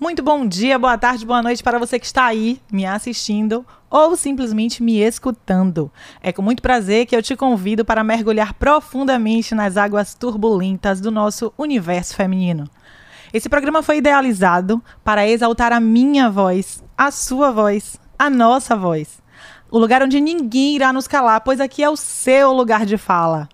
Muito bom dia, boa tarde, boa noite para você que está aí me assistindo ou simplesmente me escutando. É com muito prazer que eu te convido para mergulhar profundamente nas águas turbulentas do nosso universo feminino. Esse programa foi idealizado para exaltar a minha voz, a sua voz, a nossa voz. O lugar onde ninguém irá nos calar, pois aqui é o seu lugar de fala.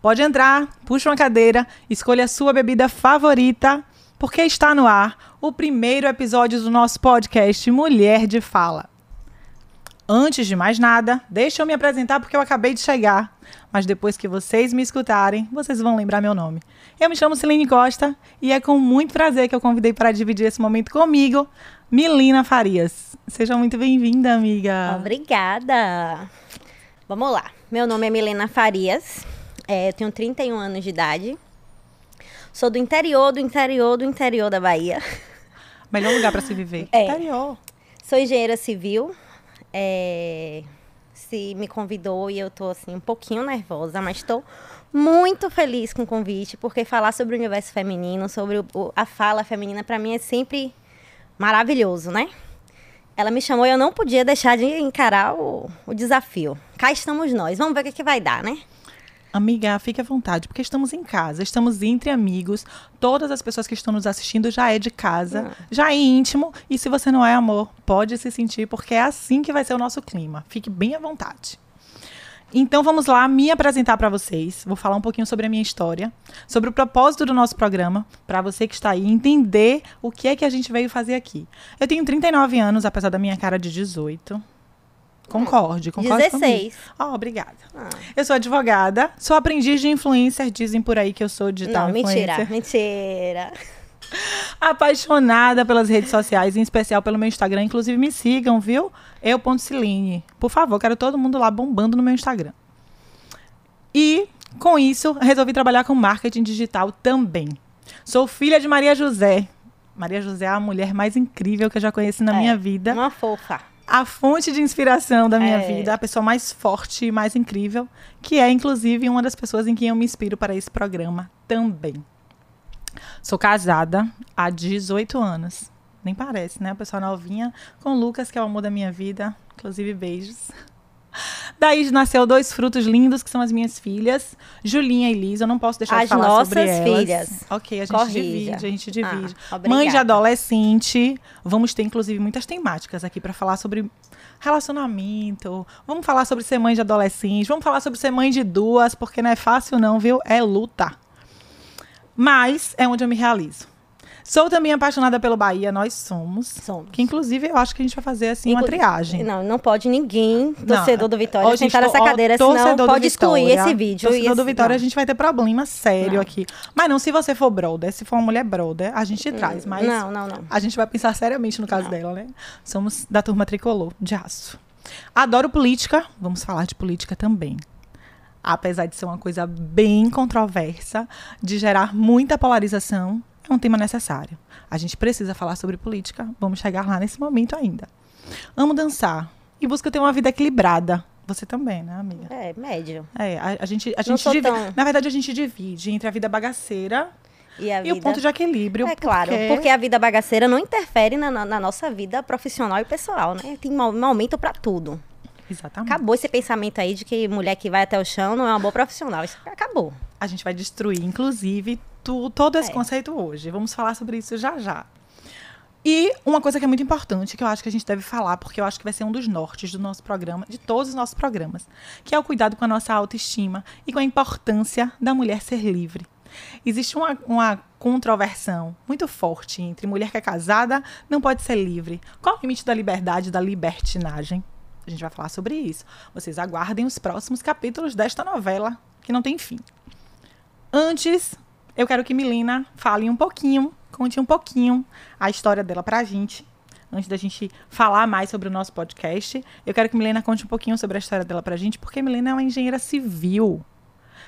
Pode entrar, puxa uma cadeira, escolha a sua bebida favorita, porque está no ar o primeiro episódio do nosso podcast Mulher de Fala. Antes de mais nada, deixa eu me apresentar porque eu acabei de chegar. Mas depois que vocês me escutarem, vocês vão lembrar meu nome. Eu me chamo Celine Costa e é com muito prazer que eu convidei para dividir esse momento comigo, Milina Farias. Seja muito bem-vinda, amiga. Obrigada. Vamos lá. Meu nome é Milena Farias. É, eu tenho 31 anos de idade. Sou do interior, do interior, do interior da Bahia. Melhor lugar para se viver. É. Interior. Sou engenheira civil. É, se me convidou e eu tô assim um pouquinho nervosa, mas estou muito feliz com o convite, porque falar sobre o universo feminino, sobre o- o- a fala feminina, para mim é sempre maravilhoso, né? Ela me chamou e eu não podia deixar de encarar o, o desafio. Cá estamos nós, vamos ver o que, que vai dar, né? Amiga, fique à vontade, porque estamos em casa, estamos entre amigos. Todas as pessoas que estão nos assistindo já é de casa, já é íntimo. E se você não é amor, pode se sentir, porque é assim que vai ser o nosso clima. Fique bem à vontade. Então vamos lá me apresentar para vocês. Vou falar um pouquinho sobre a minha história, sobre o propósito do nosso programa, para você que está aí entender o que é que a gente veio fazer aqui. Eu tenho 39 anos, apesar da minha cara de 18. Concorde, concorde 16. comigo. Oh, obrigada. Ah. Eu sou advogada, sou aprendiz de influencer, dizem por aí que eu sou digital Não, mentira, influencer. mentira. Apaixonada pelas redes sociais, em especial pelo meu Instagram. Inclusive, me sigam, viu? Eu.Ciline. Por favor, quero todo mundo lá bombando no meu Instagram. E, com isso, resolvi trabalhar com marketing digital também. Sou filha de Maria José. Maria José é a mulher mais incrível que eu já conheci na É, minha vida. Uma fofa. A fonte de inspiração da minha É. vida, a pessoa mais forte e mais incrível, que é inclusive uma das pessoas em quem eu me inspiro para esse programa também. Sou casada há 18 anos. Nem parece, né? A pessoa novinha com o Lucas, que é o amor da minha vida. Inclusive, beijos. Daí nasceu dois frutos lindos, que são as minhas filhas, Julinha e Liz. Eu não posso deixar de As falar sobre nossas elas. filhas. Ok, a gente Corrija. divide, a gente divide. Ah, Mãe de adolescente. Vamos ter, inclusive, muitas temáticas aqui para falar sobre relacionamento. Vamos falar sobre ser mãe de adolescente. Vamos falar sobre ser mãe de duas, porque não é fácil, não, viu? É luta. Mas é onde eu me realizo. Sou também apaixonada pelo Bahia, nós somos. Somos. Que, inclusive, eu acho que a gente vai fazer, assim, uma Inclu- triagem. Não, não pode ninguém, torcedor do Vitória, Ó, gente, sentar nessa ó, cadeira, torcedor senão pode excluir Vitória, esse vídeo. Torcedor do Vitória, a não. gente vai ter problema sério Não. aqui. Mas não se você for brother, se for uma mulher brother, a gente traz. Mas Não, não, não. a gente vai pensar seriamente no caso dela, né? Somos da turma tricolor, de aço. Adoro política, vamos falar de política também. Apesar de ser uma coisa bem controversa, de gerar muita polarização, é um tema necessário. A gente precisa falar sobre política, vamos chegar lá nesse momento ainda. Amo dançar e busco ter uma vida equilibrada. Você também, né, amiga? É, médio. É, a, a gente, a Não gente divide, tão- na verdade a gente divide entre a vida bagaceira E a e o ponto de equilíbrio. É claro, porque a vida bagaceira não interfere na, na- na nossa vida profissional e pessoal, né? Tem mo- momento pra tudo. Exatamente. Acabou esse pensamento aí de que mulher que vai até o chão não é uma boa profissional. Isso acabou. A gente vai destruir, inclusive, tu- todo esse É. conceito hoje. Vamos falar sobre isso já já. E uma coisa que é muito importante, que eu acho que a gente deve falar, porque eu acho que vai ser um dos nortes do nosso programa, de todos os nossos programas, que é o cuidado com a nossa autoestima e com a importância da mulher ser livre. Existe uma, uma controversão muito forte entre mulher que é casada não pode ser livre. Qual o limite da liberdade e da libertinagem? A gente vai falar sobre isso. Vocês aguardem os próximos capítulos desta novela, que não tem fim. Antes, eu quero que Milena fale um pouquinho, conte um pouquinho a história dela pra gente. Antes da gente falar mais sobre o nosso podcast, eu quero que Milena conte um pouquinho sobre a história dela pra gente, porque Milena é uma engenheira civil.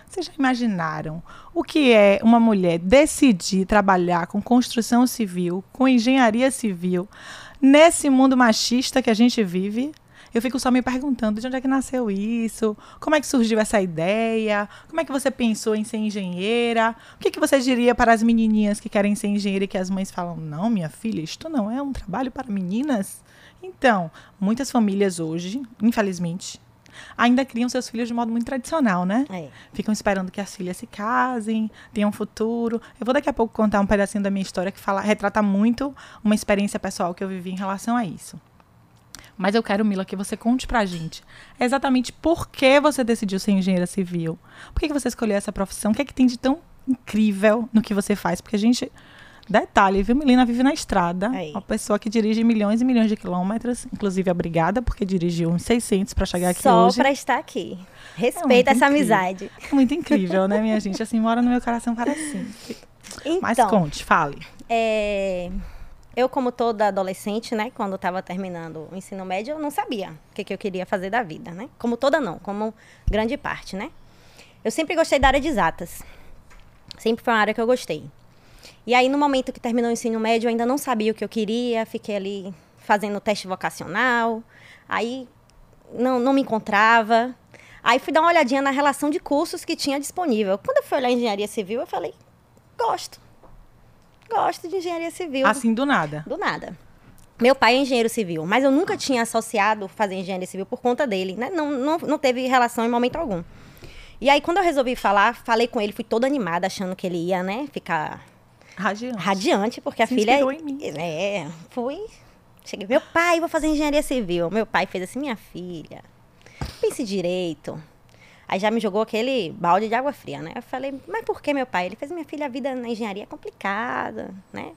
Vocês já imaginaram o que é uma mulher decidir trabalhar com construção civil, com engenharia civil, nesse mundo machista que a gente vive? Eu fico só me perguntando de onde é que nasceu isso, como é que surgiu essa ideia, como é que você pensou em ser engenheira, o que, que você diria para as menininhas que querem ser engenheira e que as mães falam, não, minha filha, isto não é um trabalho para meninas? Então, muitas famílias hoje, infelizmente, ainda criam seus filhos de modo muito tradicional, né? É. Ficam esperando que as filhas se casem, tenham um futuro. Eu vou daqui a pouco contar um pedacinho da minha história que fala, retrata muito uma experiência pessoal que eu vivi em relação a isso. Mas eu quero, Mila, que você conte pra gente exatamente por que você decidiu ser engenheira civil. Por que, que você escolheu essa profissão? O que é que tem de tão incrível no que você faz? Porque a gente. Detalhe, viu? Melina vive na estrada. Aí. Uma pessoa que dirige milhões e milhões de quilômetros. Inclusive, obrigada, porque dirigiu uns 600 para chegar aqui Só hoje. pra estar aqui. É Respeita muito essa incrível. amizade. É muito incrível, né, minha gente? Assim, mora no meu coração para sempre. Mas Então, conte, fale. é, eu, como toda adolescente, né, quando estava terminando o ensino médio, eu não sabia o que, que eu queria fazer da vida, né? Como toda não, como grande parte, né? Eu sempre gostei da área de exatas. Sempre foi uma área que eu gostei. E aí, no momento que terminou o ensino médio, eu ainda não sabia o que eu queria, fiquei ali fazendo teste vocacional, aí não, não me encontrava. Aí fui dar uma olhadinha na relação de cursos que tinha disponível. Quando eu fui olhar engenharia civil, eu falei, gosto. Gosto de engenharia civil. Assim, do nada. Do nada. Meu pai é engenheiro civil, mas eu nunca tinha associado fazer engenharia civil por conta dele, né? Não, não, não teve relação em momento algum. E aí, quando eu resolvi falar, falei com ele, fui toda animada, achando que ele ia, né, ficar Radiante. radiante, porque a Se filha. em mim. É, fui. Cheguei, meu pai, vou fazer engenharia civil. Meu pai fez assim, minha filha, pense direito. Aí já me jogou aquele balde de água fria, né? Eu falei, mas por que meu pai? Ele fez, minha filha, a vida na engenharia é complicada, né?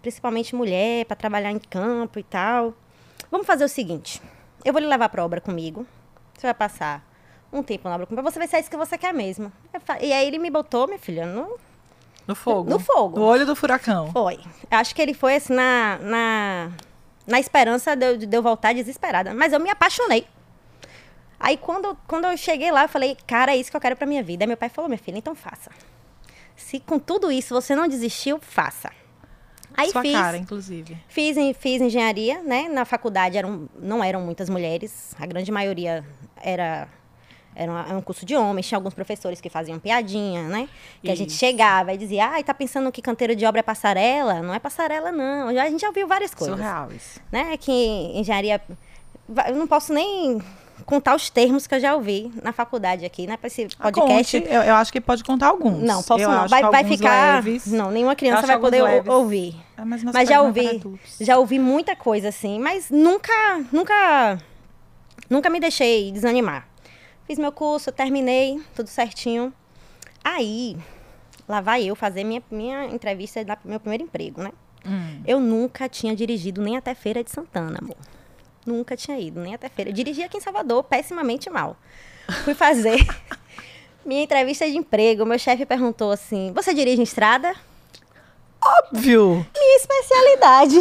Principalmente mulher, para trabalhar em campo e tal. Vamos fazer o seguinte: eu vou lhe levar pra obra comigo. Você vai passar um tempo na obra comigo. Você vai ser isso que você quer mesmo. E aí ele me botou, minha filha, no, No fogo. No fogo. No olho do furacão. foi. Acho que ele foi assim na, na, na esperança de eu, de eu voltar desesperada. Mas eu me apaixonei. Aí quando, quando eu cheguei lá, eu falei, cara, é isso que eu quero pra minha vida. Aí meu pai falou, minha filha, então faça. Se com tudo isso você não desistiu, faça. Aí Sua fiz, cara, inclusive. fiz, fiz engenharia, né? Na faculdade eram, não eram muitas mulheres. A grande maioria era era um curso de homens, tinha alguns professores que faziam piadinha, né? Que a gente Isso. chegava e dizia, ai, tá pensando que canteiro de obra é passarela? Não é passarela, não. A gente já ouviu várias coisas. Surreal isso. Né? Que engenharia. Eu não posso nem contar os termos que eu já ouvi na faculdade aqui, né? Pra esse Ah, podcast. Conte, eu, eu acho que pode contar alguns. Não, posso Eu não. Vai, vai ficar. leves. Não, nenhuma criança vai poder leves. ouvir. Ah, mas Mas já ouvi, já ouvi muita coisa assim, mas nunca, nunca, nunca me deixei desanimar. Fiz meu curso, terminei, tudo certinho. Aí, lá vai eu fazer minha, minha entrevista do meu primeiro emprego, né? Hum. Eu nunca tinha dirigido nem até Feira de Santana, amor. Nunca tinha ido, nem até Feira. Eu dirigi aqui em Salvador, pessimamente mal. Fui fazer minha entrevista de emprego. Meu chefe perguntou assim: Você dirige em estrada? Óbvio! Minha especialidade.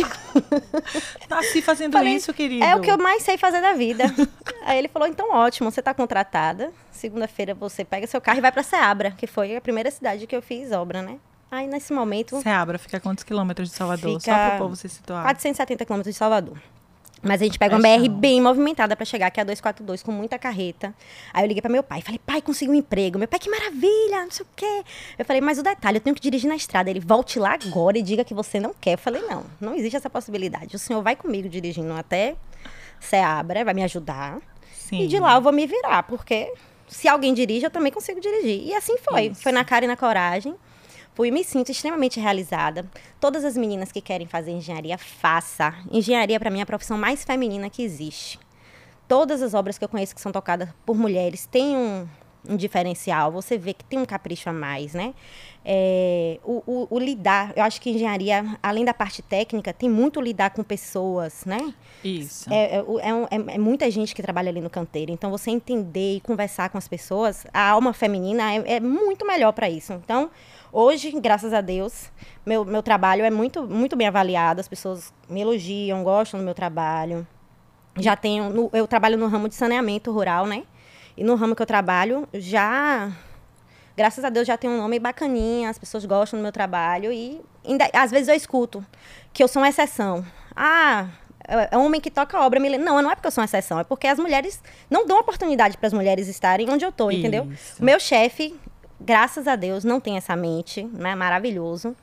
Nasci fazendo Falei, isso, querido. É o que eu mais sei fazer da vida. Aí ele falou: então ótimo, você está contratada. Segunda-feira você pega seu carro e vai para Seabra, que foi a primeira cidade que eu fiz obra, né? Aí nesse momento, Seabra fica a quantos quilômetros de Salvador? Só para o povo se situar. 470 quilômetros de Salvador. Mas a gente pega uma BR bem movimentada para chegar, que é a 242, com muita carreta. Aí eu liguei para meu pai, falei, pai, consegui um emprego. Meu pai, que maravilha, não sei o quê. Eu falei, mas o detalhe, eu tenho que dirigir na estrada. Ele, volte lá agora e diga que você não quer. Eu falei, não, não existe essa possibilidade. O senhor vai comigo dirigindo até Seabra, vai me ajudar. Sim. E de lá eu vou me virar, porque se alguém dirige, eu também consigo dirigir. E assim foi. Isso. Foi na cara e na coragem. Fui me sinto extremamente realizada. Todas as meninas que querem fazer engenharia, faça. Engenharia, para mim, é a profissão mais feminina que existe. Todas as obras que eu conheço que são tocadas por mulheres têm um, um diferencial. Você vê que tem um capricho a mais, né? É, o, o- o lidar, eu acho que engenharia, além da parte técnica, tem muito lidar com pessoas, né? Isso. É, é, é um- é- é muita gente que trabalha ali no canteiro. Então, você entender e conversar com as pessoas, a alma feminina é, é muito melhor para isso. Então, hoje, graças a Deus, meu, meu trabalho é muito, muito bem avaliado. As pessoas me elogiam, gostam do meu trabalho. Já tenho. no- eu trabalho no ramo de saneamento rural, né? E no ramo que eu trabalho, já. Graças a Deus já tem um nome bacaninha, as pessoas gostam do meu trabalho e ainda- às vezes eu escuto que eu sou uma exceção. Ah, é, é homem que toca obra. Me... Não, não é porque eu sou uma exceção, é porque as mulheres não dão oportunidade para as mulheres estarem onde eu tô, entendeu? Meu chefe, graças a Deus, não tem essa mente, né? Maravilhoso.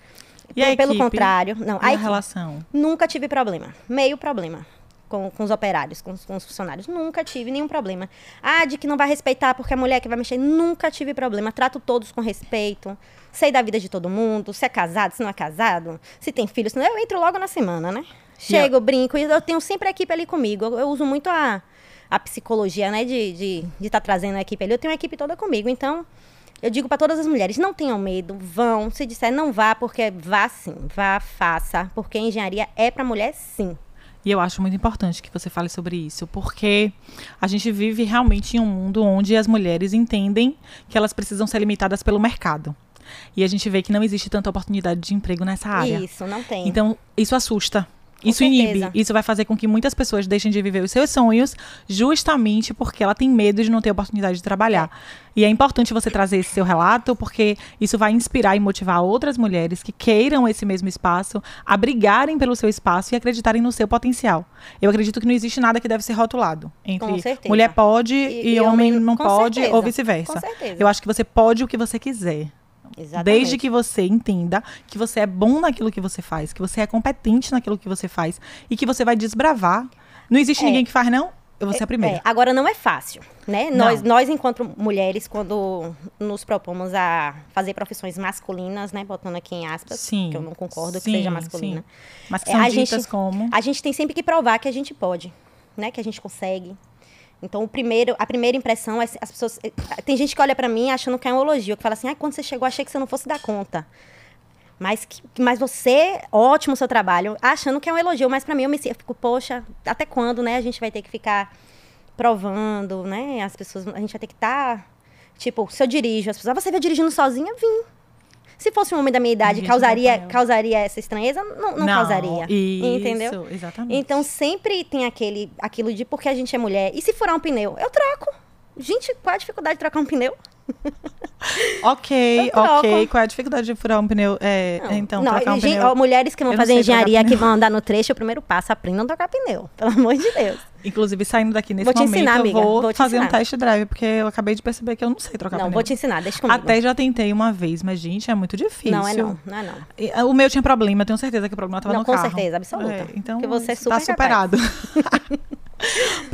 E a Pelo contrário, não. E A a relação? Nunca tive problema. Meio problema. Com, com os operários, com, os- com os funcionários. Nunca tive nenhum problema. Ah, de que não vai respeitar porque é mulher que vai mexer. Nunca tive problema. Trato todos com respeito. Sei da vida de todo mundo. Se é casado, se não é casado. Se tem filhos. se não- Eu entro logo na semana, né? Chego, brinco. E eu tenho sempre a equipe ali comigo. Eu, eu uso muito a, a psicologia, né? De estar de, de tá trazendo a equipe ali. Eu tenho a equipe toda comigo. Então, eu digo para todas as mulheres, não tenham medo, vão. Se disser não vá, porque vá sim, vá, faça, porque engenharia é para mulher sim. E eu acho muito importante que você fale sobre isso, porque a gente vive realmente em um mundo onde as mulheres entendem que elas precisam ser limitadas pelo mercado. E a gente vê que não existe tanta oportunidade de emprego nessa área. Isso, não tem. Então, isso assusta. Isso inibe. Isso vai fazer com que muitas pessoas deixem de viver os seus sonhos justamente porque ela tem medo de não ter oportunidade de trabalhar. E é importante você trazer esse seu relato, porque isso vai inspirar e motivar outras mulheres que queiram esse mesmo espaço a brigarem pelo seu espaço e acreditarem no seu potencial. Eu acredito que não existe nada que deve ser rotulado entre Com certeza. mulher pode e, E- e homem homem- não pode, certeza. ou vice-versa. Com certeza. Eu acho que você pode o que você quiser. Exatamente. Desde que você entenda que você é bom naquilo que você faz, que você é competente naquilo que você faz e que você vai desbravar. Não existe É. ninguém que faz, não? Eu vou ser a primeira. É, agora não é fácil, né? Não. Nós, nós, enquanto mulheres, quando nos propomos a fazer profissões masculinas, né? Botando aqui em aspas, Sim. que eu não concordo Sim, que seja masculina. sim. Mas que É, são a ditas gente- como. A gente tem sempre que provar que a gente pode, né? Que a gente consegue. Então, o primeiro, a primeira impressão é as pessoas. eh, Tem gente que olha pra mim achando que é um elogio, que fala assim: ah, quando você chegou, achei que você não fosse dar conta. Mas, que, mas você, ótimo seu trabalho, achando que é um elogio. Mas pra mim, eu me eu fico, poxa, até quando, né? A gente vai ter que ficar provando, né? As pessoas, a gente vai ter que estar. tipo, se eu dirijo, as pessoas, ah, você veio dirigindo sozinha? Vim. Se fosse um homem da minha idade, causaria, causaria essa estranheza? Não, não, causaria. Isso, Entendeu? Exatamente. Então sempre tem aquele, aquilo de porque a gente é mulher. E se furar um pneu? Eu troco. Gente, qual a dificuldade de trocar um pneu? ok, ok. Qual é a dificuldade de furar um pneu? É, então, não, trocar um gente, pneu. ó, mulheres que vão Eu não fazer engenharia, que vão andar no trecho, o primeiro passo, aprendam a trocar pneu. Pelo amor de Deus. Inclusive, saindo daqui nesse Vou te momento, ensinar, eu vou, vou te fazer um ensinar. test drive, porque eu acabei de perceber que eu não sei trocar não, pneu. vou te ensinar, deixa comigo. Até já tentei uma vez, mas, gente, é muito difícil. não é não, não é não. Ah, O meu tinha problema, eu tenho certeza que o problema estava Não, no com carro. certeza, absoluta. É, então, Porque você é tá super capaz. superado.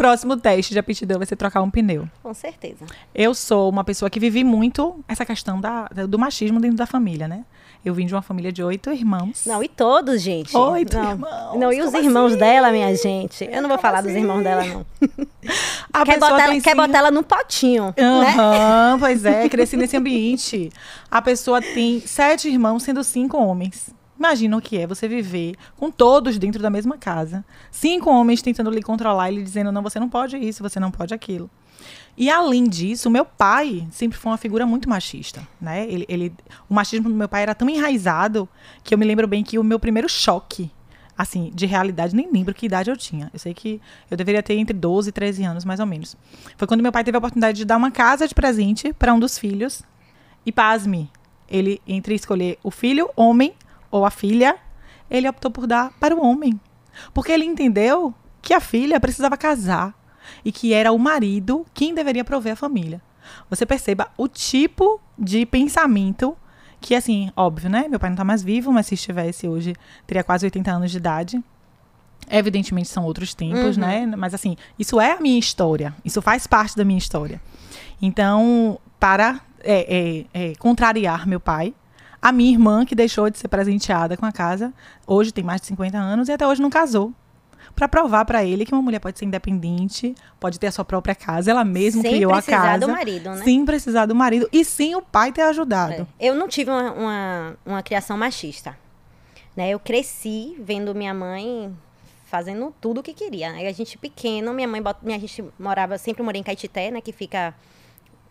Próximo teste de aptidão vai ser trocar um pneu. Com certeza. Eu sou uma pessoa que vivi muito essa questão da, do machismo dentro da família, né? Eu vim de uma família de oito irmãos. Não, e todos, gente. Oito não. irmãos, Não, e os irmãos assim? dela, minha gente? Eu não vou Como falar dos assim? irmãos dela, não. a Quer botar, ela, quer botar ela num potinho, né? Aham, pois é, cresci nesse ambiente. A pessoa tem sete irmãos, sendo cinco homens. Imagina o que é você viver com todos dentro da mesma casa. Cinco homens tentando lhe controlar e lhe dizendo: não, você não pode isso, você não pode aquilo. E além disso, meu pai sempre foi uma figura muito machista, né? Ele, ele- o machismo do meu pai era tão enraizado que eu me lembro bem que o meu primeiro choque, assim, de realidade, nem lembro que idade eu tinha. Eu sei que eu deveria ter entre 12 e 13 anos, mais ou menos. Foi quando meu pai teve a oportunidade de dar uma casa de presente para um dos filhos. E pasme, ele, entre escolher o filho, homem, ou a filha, ele optou por dar para o homem. Porque ele entendeu que a filha precisava casar e que era o marido quem deveria prover a família. Você perceba o tipo de pensamento que, assim, óbvio, né? Meu pai não tá mais vivo, mas se estivesse hoje, teria quase 80 anos de idade. Evidentemente são outros tempos, Uhum. né? Mas assim, isso é a minha história. Isso faz parte da minha história. Então, para é, é, é, contrariar meu pai, a minha irmã, que deixou de ser presenteada com a casa, hoje tem mais de 50 anos e até hoje não casou. Para provar para ele que uma mulher pode ser independente, pode ter a sua própria casa, ela mesma Sem criou a precisar casa. do marido, né? Sem precisar do marido e sem o pai ter ajudado. É. Eu não tive uma, uma, uma criação machista. Né? Eu cresci vendo minha mãe fazendo tudo o que queria. A gente pequeno, minha mãe, minha gente morava, sempre morei em Caetité, né, que fica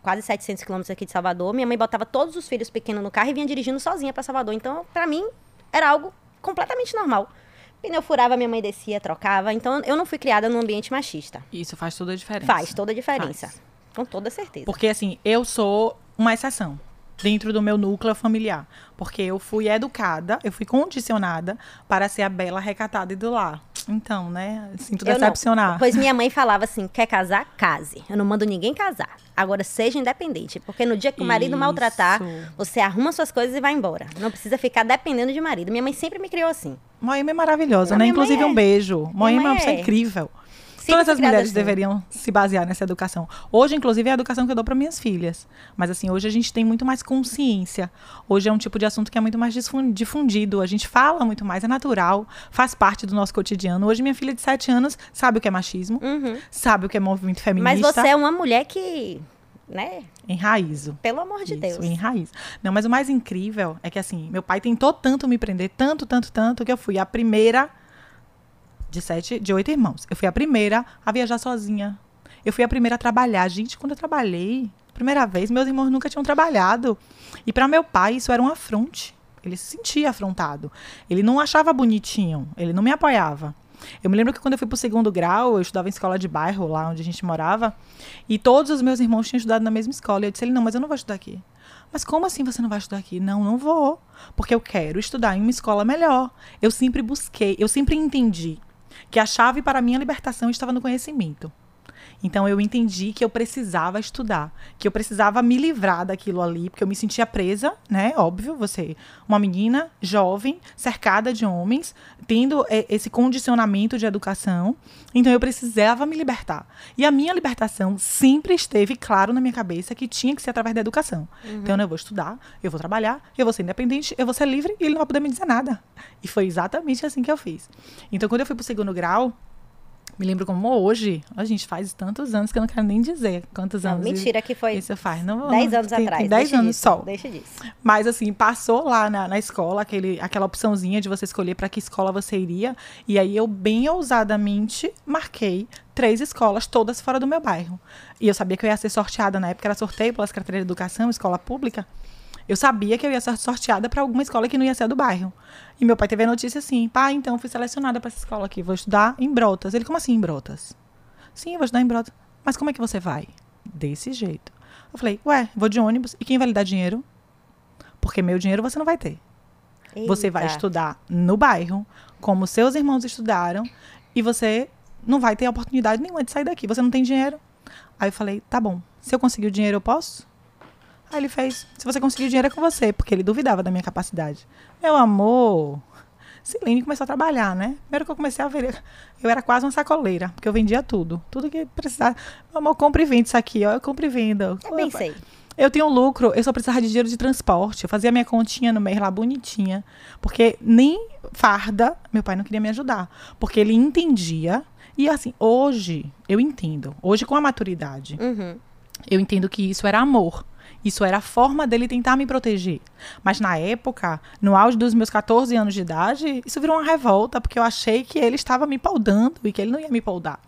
quase 700 quilômetros aqui de Salvador. Minha mãe botava todos os filhos pequenos no carro e vinha dirigindo sozinha para Salvador. Então, para mim, era algo completamente normal. Pneu furava, minha mãe descia, trocava. Então, eu não fui criada num ambiente machista. Isso faz toda a diferença. Faz toda a diferença. Faz. Com toda certeza. Porque assim, eu sou uma exceção. Dentro do meu núcleo familiar. Porque eu fui educada, eu fui condicionada para ser a bela recatada e do lar. Então, né? Sinto Eu não. decepcionar. Pois minha mãe falava assim: quer casar? Case. Eu não mando ninguém casar. Agora seja independente. Porque no dia que o marido maltratar, Isso. você arruma suas coisas e vai embora. Não precisa ficar dependendo de marido. Minha mãe sempre me criou assim. Moema é maravilhosa, Não, né? Inclusive, é. um beijo. Moema é uma é. incrível. Todas as mulheres assim. deveriam se basear nessa educação. Hoje, inclusive, é a educação que eu dou para minhas filhas. Mas, assim, hoje a gente tem muito mais consciência. Hoje é um tipo de assunto que é muito mais difundido. A gente fala muito mais, é natural, faz parte do nosso cotidiano. Hoje, minha filha de 7 anos sabe o que é machismo, Uhum. sabe o que é movimento Mas feminista. você é uma mulher que, né? Enraizo. Pelo amor de Isso, Deus. em raiz. Não, mas o mais incrível é que, assim, meu pai tentou tanto me prender, tanto, tanto, tanto, que eu fui a primeira de sete, de oito irmãos. Eu fui a primeira a viajar sozinha. Eu fui a primeira a trabalhar. Gente, quando eu trabalhei, primeira vez, meus irmãos nunca tinham trabalhado. E para meu pai, isso era um afronte. Ele se sentia afrontado. Ele não achava bonitinho. Ele não me apoiava. Eu me lembro que quando eu fui pro segundo grau, eu estudava em escola de bairro, lá onde a gente morava, e todos os meus irmãos tinham estudado na mesma escola. E eu disse, ele, não, mas eu não vou estudar aqui. Mas como assim você não vai estudar aqui? Não, não vou. Porque eu quero estudar em uma escola melhor. Eu sempre busquei, eu sempre entendi que a chave para a minha libertação estava no conhecimento. Então eu entendi que eu precisava estudar, que eu precisava me livrar daquilo ali, porque eu me sentia presa, né? Óbvio, você, uma menina jovem, cercada de homens, tendo eh, esse condicionamento de educação. Então eu precisava me libertar. E a minha libertação sempre esteve claro na minha cabeça que tinha que ser através da educação. Então eu vou estudar, eu vou trabalhar, eu vou ser independente, eu vou ser livre e ele não vai poder me dizer nada. E foi exatamente assim que eu fiz. Então quando eu fui pro segundo grau, me lembro como hoje, a gente faz tantos anos que eu não quero nem dizer quantos Não, anos. mentira que foi Isso faz. Não, 10 anos tem- atrás. 10 deixa anos disso, só. Deixa disso. Mas assim, passou lá na, na escola aquele, aquela opçãozinha de você escolher para que escola você iria. E aí eu, bem ousadamente, marquei três escolas, todas fora do meu bairro. E eu sabia que eu ia ser sorteada na época, era sorteio pela Secretaria de Educação, escola pública. Eu sabia que eu ia ser sorteada para alguma escola que não ia ser do bairro. E meu pai teve a notícia assim: pai, então fui selecionada para essa escola aqui, vou estudar em Brotas. Ele, como assim em Brotas? Sim, vou estudar em Brotas. Mas como é que você vai? Desse jeito. Eu falei, ué, vou de ônibus. E quem vai lhe dar dinheiro? Porque meu dinheiro você não vai ter. Você vai Eita. estudar no bairro, como seus irmãos estudaram, e você não vai ter oportunidade nenhuma de sair daqui. Você não tem dinheiro. Aí eu falei, tá bom. Se eu conseguir o dinheiro, eu posso? Aí ele fez, se você conseguir o dinheiro é com você, porque ele duvidava da minha capacidade. Meu amor, Celine começou a trabalhar, né? Primeiro que eu comecei a ver, eu era quase uma sacoleira, porque eu vendia tudo. Tudo que precisava. Meu amor, compra e vende isso aqui, ó. Eu compro e vendo. Eu bem sei. Eu tenho lucro, eu só precisava de dinheiro de transporte. Eu fazia minha continha no mês lá bonitinha. Porque nem farda, meu pai não queria me ajudar. Porque ele entendia. E assim, hoje, eu entendo. Hoje, com a maturidade, Uhum. eu entendo que isso era amor. Isso era a forma dele tentar me proteger. Mas na época, no auge dos meus 14 anos de idade, isso virou uma revolta, porque eu achei que ele estava me paudando e que ele não ia me paudar.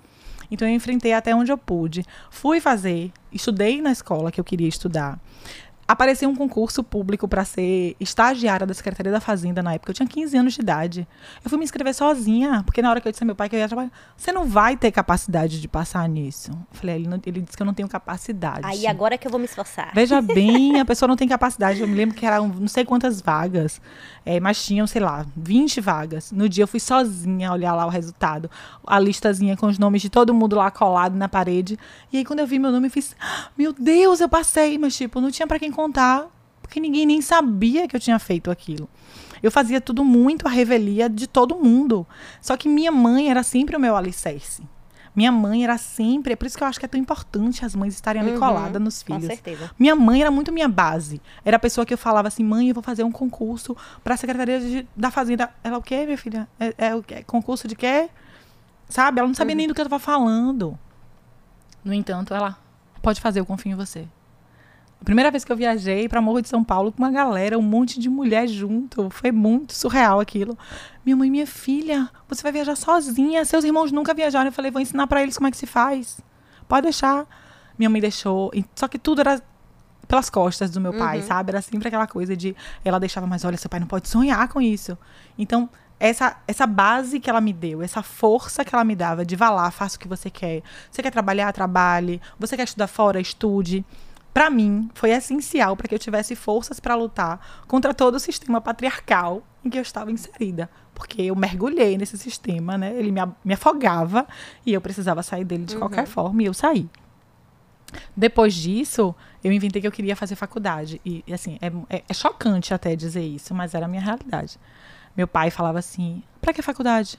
Então eu enfrentei até onde eu pude. Fui fazer, estudei na escola que eu queria estudar. Apareceu um concurso público para ser estagiária da Secretaria da Fazenda na época. Eu tinha 15 anos de idade. Eu fui me inscrever sozinha, porque na hora que eu disse ao meu pai que eu ia trabalhar, você não vai ter capacidade de passar nisso. Eu falei, ele, não- ele disse que eu não tenho capacidade. Aí agora que eu vou me esforçar. Veja bem, a pessoa não tem capacidade. Eu me lembro que eram não sei quantas vagas, é, mas tinham, sei lá, 20 vagas. No dia eu fui sozinha olhar lá o resultado, a listazinha com os nomes de todo mundo lá colado na parede. E aí quando eu vi meu nome, eu fiz, "Ah, meu Deus, eu passei, mas tipo, não tinha pra quem contar, porque ninguém nem sabia que eu tinha feito aquilo. Eu fazia tudo muito à revelia de todo mundo. Só que minha mãe era sempre o meu alicerce. Minha mãe era sempre. É por isso que eu acho que é tão importante as mães estarem ali Uhum, coladas nos Com filhos. certeza. Minha mãe era muito minha base. Era a pessoa que eu falava assim, mãe, eu vou fazer um concurso para a Secretaria de- da Fazenda. Ela, o quê, minha filha? É, é o quê? Concurso de quê? Sabe? Ela não sabia nem do que eu estava falando. No entanto, ela, pode fazer, eu confio em você. A primeira vez que eu viajei para Morro de São Paulo com uma galera, um monte de mulher junto, foi muito surreal aquilo. Minha mãe, minha filha, você vai viajar sozinha, seus irmãos nunca viajaram. Eu falei, vou ensinar para eles como é que se faz. Pode deixar. Minha mãe deixou, só que tudo era pelas costas do meu pai, sabe? Era sempre aquela coisa de ela deixava, mas olha, seu pai não pode sonhar com isso. Então, essa essa base que ela me deu, essa força que ela me dava de vá lá, faça o que você quer. Você quer trabalhar, trabalhe. Você quer estudar fora, estude. Para mim, foi essencial para que eu tivesse forças para lutar contra todo o sistema patriarcal em que eu estava inserida. Porque eu mergulhei nesse sistema, né? Ele me, me afogava e eu precisava sair dele de uhum. qualquer forma e eu saí. Depois disso, eu inventei que eu queria fazer faculdade. E, assim, é, é, é chocante até dizer isso, mas era a minha realidade. Meu pai falava assim: pra que faculdade?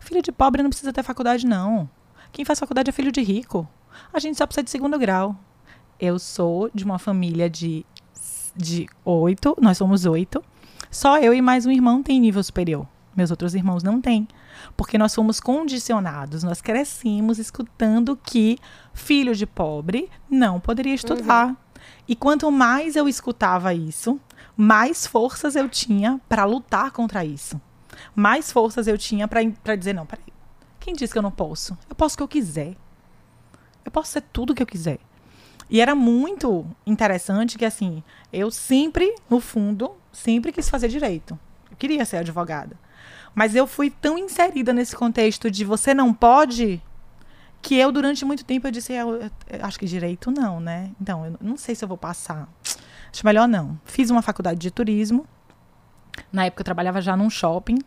Filho de pobre não precisa ter faculdade, não. Quem faz faculdade é filho de rico. A gente só precisa de segundo grau. Eu sou de uma família de, de oito, nós somos oito. Só eu e mais um irmão tem nível superior. Meus outros irmãos não têm. Porque nós fomos condicionados, nós crescemos escutando que filho de pobre não poderia estudar. Uhum. E quanto mais eu escutava isso, mais forças eu tinha para lutar contra isso. Mais forças eu tinha para dizer: não, peraí, quem disse que eu não posso? Eu posso o que eu quiser. Eu posso ser tudo o que eu quiser. E era muito interessante que, assim, eu sempre, no fundo, sempre quis fazer direito. Eu queria ser advogada. Mas eu fui tão inserida nesse contexto de você não pode, que eu, durante muito tempo, eu disse, eu, eu, eu acho que direito não, né? Então, eu não sei se eu vou passar. Acho melhor não. Fiz uma faculdade de turismo. Na época eu trabalhava já num shopping.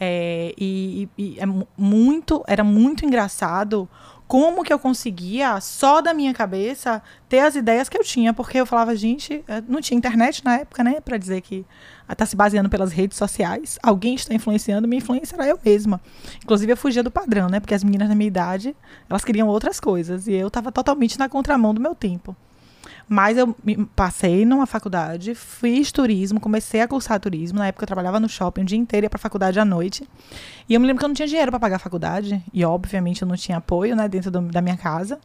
É, e, e é muito, era muito engraçado como que eu conseguia, só da minha cabeça, ter as ideias que eu tinha, porque eu falava, gente, eh, não tinha internet na época, né, para dizer que está se baseando pelas redes sociais, alguém está influenciando, minha influência era eu mesma. Inclusive, eu fugia do padrão, né, porque as meninas da minha idade, elas queriam outras coisas, e eu estava totalmente na contramão do meu tempo. Mas eu passei numa faculdade, fiz turismo, comecei a cursar turismo. Na época eu trabalhava no shopping o dia inteiro, ia pra faculdade à noite. E eu me lembro que eu não tinha dinheiro para pagar a faculdade. E obviamente eu não tinha apoio, né, dentro do, da minha casa.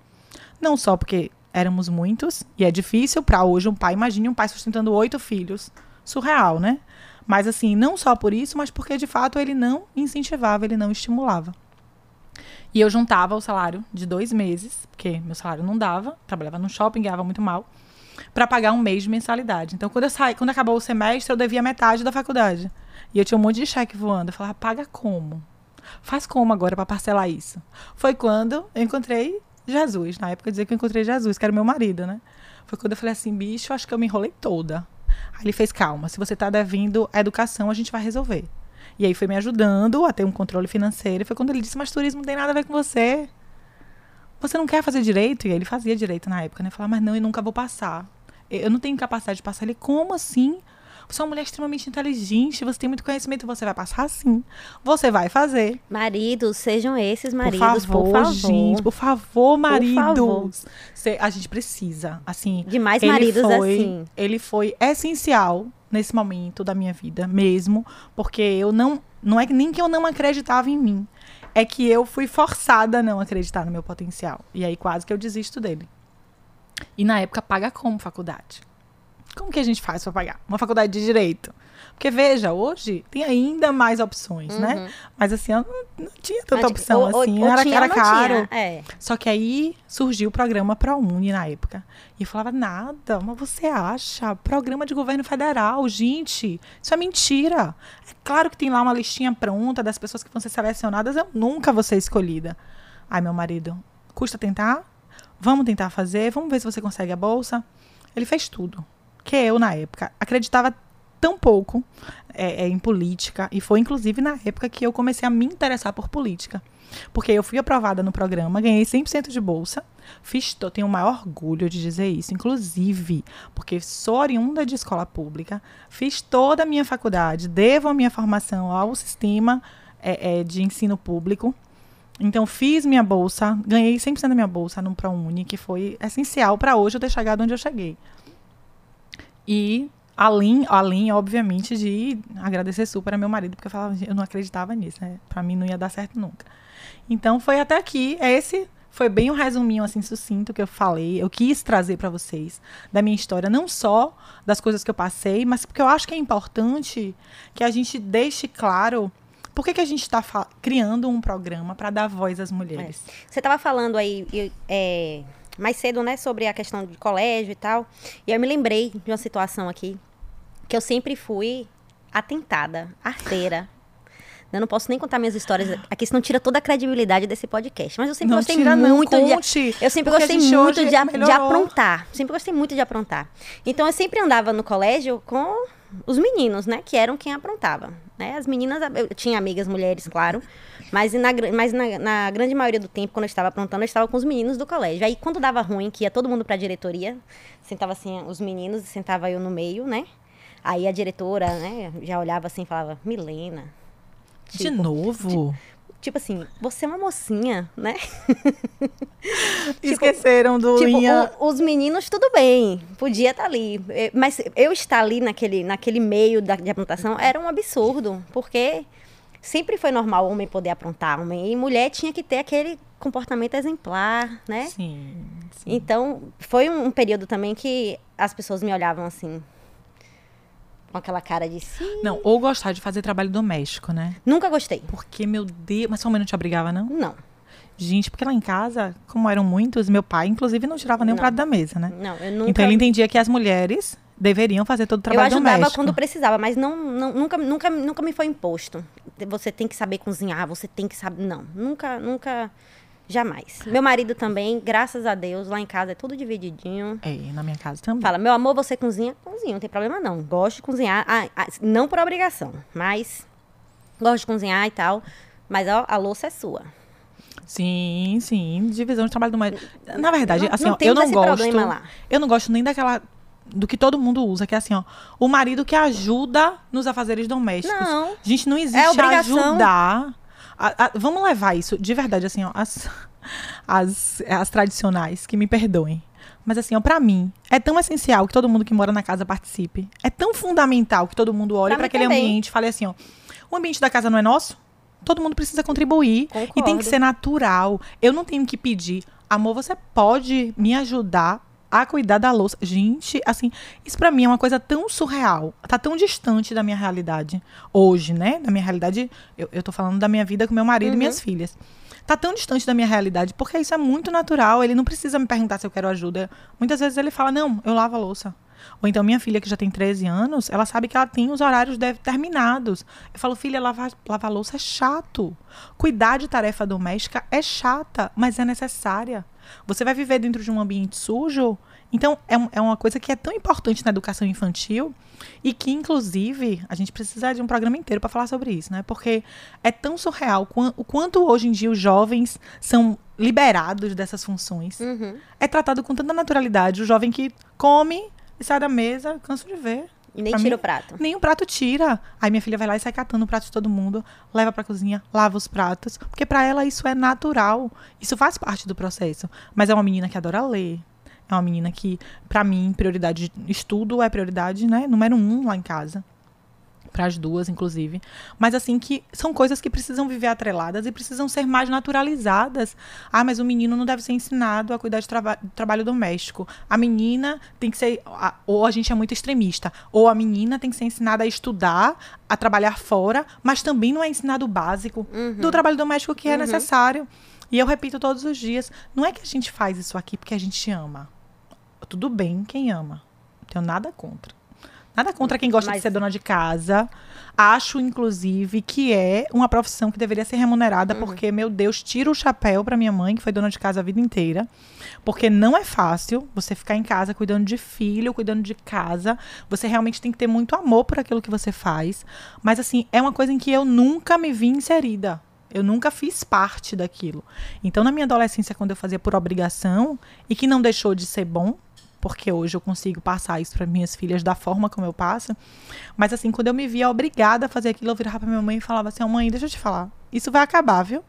Não só porque éramos muitos, e é difícil para hoje um pai, imagine um pai sustentando oito filhos. Surreal, né? Mas assim, não só por isso, mas porque de fato ele não incentivava, ele não estimulava. E eu juntava o salário de dois meses, porque meu salário não dava, trabalhava no shopping, ganhava muito mal, para pagar um mês de mensalidade. Então, quando eu saí, quando acabou o semestre, eu devia metade da faculdade. E eu tinha um monte de cheque voando. Eu falava, paga como? Faz como agora para parcelar isso? Foi quando eu encontrei Jesus. Na época eu dizia que eu encontrei Jesus, que era meu marido, né? Foi quando eu falei assim, bicho, acho que eu me enrolei toda. Aí ele fez, calma, se você tá devendo a educação, a gente vai resolver. E aí foi me ajudando a ter um controle financeiro. E foi quando ele disse, mas turismo não tem nada a ver com você. Você não quer fazer direito? E aí ele fazia direito na época, né? Falava, mas não, eu nunca vou passar. Eu não tenho capacidade de passar. Ele, como assim? Você é uma mulher extremamente inteligente, você tem muito conhecimento, você vai passar sim. Você vai fazer. Maridos, sejam esses maridos, por favor. Por favor, gente, por favor, maridos. Por favor. A gente precisa, assim. De mais maridos foi, assim. Ele foi essencial nesse momento da minha vida mesmo, porque eu não não é nem que eu não acreditava em mim, é que eu fui forçada a não acreditar no meu potencial. E aí quase que eu desisto dele. E na época paga como faculdade? Como que a gente faz para pagar? Uma faculdade de direito. Porque, veja, hoje tem ainda mais opções, né? uhum. né? Mas assim, eu não, não tinha tanta opção ou, assim, ou, era, tinha, era caro. É. Só que aí surgiu o programa ProUni na época. E eu falava, nada, mas você acha? Programa de governo federal, gente, isso é mentira. É claro que tem lá uma listinha pronta das pessoas que vão ser selecionadas, eu nunca vou ser escolhida. Ai, meu marido, custa tentar? Vamos tentar fazer, vamos ver se você consegue a bolsa. Ele fez tudo. Que eu, na época, acreditava tão pouco é, é, em política, e foi inclusive na época que eu comecei a me interessar por política. Porque eu fui aprovada no programa, ganhei 100% de bolsa, fiz, eu tenho o maior orgulho de dizer isso, inclusive, porque sou oriunda de escola pública, fiz toda a minha faculdade, devo a minha formação ao sistema é, é, de ensino público. Então, fiz minha bolsa, ganhei 100% da minha bolsa no ProUni, que foi essencial para hoje eu ter chegado onde eu cheguei. E Além, além, obviamente, de agradecer super a meu marido, porque eu falava, eu não acreditava nisso, né? Pra mim não ia dar certo nunca. Então foi até aqui. Esse foi bem um resuminho assim sucinto que eu falei. Eu quis trazer para vocês da minha história, não só das coisas que eu passei, mas porque eu acho que é importante que a gente deixe claro por que, que a gente está criando um programa para dar voz às mulheres. É. Você estava falando aí. É mais cedo, né, sobre a questão de colégio e tal. E eu me lembrei de uma situação aqui que eu sempre fui atentada, arteira. Eu não posso nem contar minhas histórias aqui, senão tira toda a credibilidade desse podcast. Mas eu sempre Não gostei muito conte, de. Eu sempre gostei muito de, de aprontar. Sempre gostei muito de aprontar. Então eu sempre andava no colégio com os meninos, né? Que eram quem aprontava. Né? As meninas, eu tinha amigas mulheres, claro. Mas, na, mas na, na grande maioria do tempo, quando eu estava aprontando, eu estava com os meninos do colégio. Aí, quando dava ruim, que ia todo mundo pra diretoria, sentava assim os meninos e sentava eu no meio, né? Aí a diretora, né, já olhava assim e falava, Milena. De Tipo, novo? Tipo assim, você é uma mocinha, né? Esqueceram do Tipo, linha. o- os meninos, tudo bem, podia estar ali. Eh, Mas eu estar ali naquele, naquele meio da, de aprontação era um absurdo, porque sempre foi normal homem poder aprontar, homem, e mulher tinha que ter aquele comportamento exemplar, né? Sim, sim. Então, foi um, um período também que as pessoas me olhavam assim, com aquela cara de sim. Não, ou gostar de fazer trabalho doméstico, né? Nunca gostei. Porque, meu Deus. Mas sua mãe não te obrigava, não? Não, Gente, porque lá em casa, como eram muitos, meu pai, inclusive, não tirava nem o prato da mesa, né? não, eu nunca. Então ele entendia que as mulheres deveriam fazer todo o Eu trabalho ajudava doméstico. quando precisava, mas não, não- nunca, nunca, nunca me foi imposto. Você tem que saber cozinhar, você tem que saber. Não, nunca, nunca, jamais. Meu marido também, graças a Deus, lá em casa é tudo divididinho. É, na minha casa também. Fala, meu amor, você cozinha? Cozinha, não tem problema não. Gosto de cozinhar, ah, ah, não por obrigação, mas gosto de cozinhar e tal. Mas a, a louça é sua. Sim, sim. Divisão de trabalho doméstico. Na verdade, Não- assim, não ó, eu não gosto. Eu não gosto nem daquela. Do que todo mundo usa, que é assim, ó. O marido que ajuda nos afazeres domésticos. Não. Gente, não existe É ajudar. A- a- vamos levar isso, de verdade, assim, ó. As, as, as tradicionais, que me perdoem. Mas assim, ó, pra mim, é tão essencial que todo mundo que mora na casa participe. É tão fundamental que todo mundo olhe mim aquele também. ambiente e fale assim, ó. O ambiente da casa não é nosso? Todo mundo precisa contribuir. E tem Concordo. que ser natural. Eu não tenho que pedir, amor, você pode me ajudar a cuidar da louça. Gente, assim, isso pra mim é uma coisa tão surreal. Tá tão distante da minha realidade. Hoje, né? Da minha realidade, eu, eu tô falando da minha vida com meu marido e minhas filhas. Tá tão distante da minha realidade, porque isso é muito natural. Ele não precisa me perguntar se eu quero ajuda. Muitas vezes ele fala, não, eu lavo a louça. Ou então minha filha, que já tem 13 anos, ela sabe que ela tem os horários determinados. Eu falo, filha, lavar, lavar louça é chato. Cuidar de tarefa doméstica é chata, mas é necessária. Você vai viver dentro de um ambiente sujo? Então, é, um- é uma coisa que é tão importante na educação infantil e que, inclusive, a gente precisa de um programa inteiro para falar sobre isso, né? Porque é tão surreal o quanto hoje em dia os jovens são liberados dessas funções. Uhum. É tratado com tanta naturalidade. O jovem que come e sai da mesa, canso de ver. E nem Pra tira mim, o prato. Nem o prato tira. Aí minha filha vai lá e sai catando o prato de todo mundo, leva pra cozinha, lava os pratos, porque pra ela isso é natural. Isso faz parte do processo. Mas é uma menina que adora ler. É uma menina que, pra mim, prioridade estudo é prioridade, né, número um lá em casa. Para as duas, inclusive. Mas assim que são coisas que precisam viver atreladas e precisam ser mais naturalizadas. Ah, mas o menino não deve ser ensinado a cuidar de traba trabalho doméstico. A menina tem que ser. a- Ou a gente é muito extremista. Ou a menina tem que ser ensinada a estudar, a trabalhar fora, mas também não é ensinado o básico do trabalho doméstico que é necessário. E eu repito todos os dias: não é que a gente faz isso aqui porque a gente ama. Tudo bem quem ama. Não tenho nada contra. Nada contra quem gosta de Mas- ser dona de casa. Acho, inclusive, que é uma profissão que deveria ser remunerada, porque, meu Deus, tira o chapéu para minha mãe, que foi dona de casa a vida inteira. Porque não é fácil você ficar em casa cuidando de filho, cuidando de casa. Você realmente tem que ter muito amor por aquilo que você faz. Mas, assim, é uma coisa em que eu nunca me vi inserida. Eu nunca fiz parte daquilo. Então, na minha adolescência, quando eu fazia por obrigação, e que não deixou de ser bom, porque hoje eu consigo passar isso para minhas filhas da forma como eu passo. Mas assim, quando eu me via obrigada a fazer aquilo, eu virava pra minha mãe e falava assim: "Ó, mãe, deixa eu te falar, isso vai acabar, viu?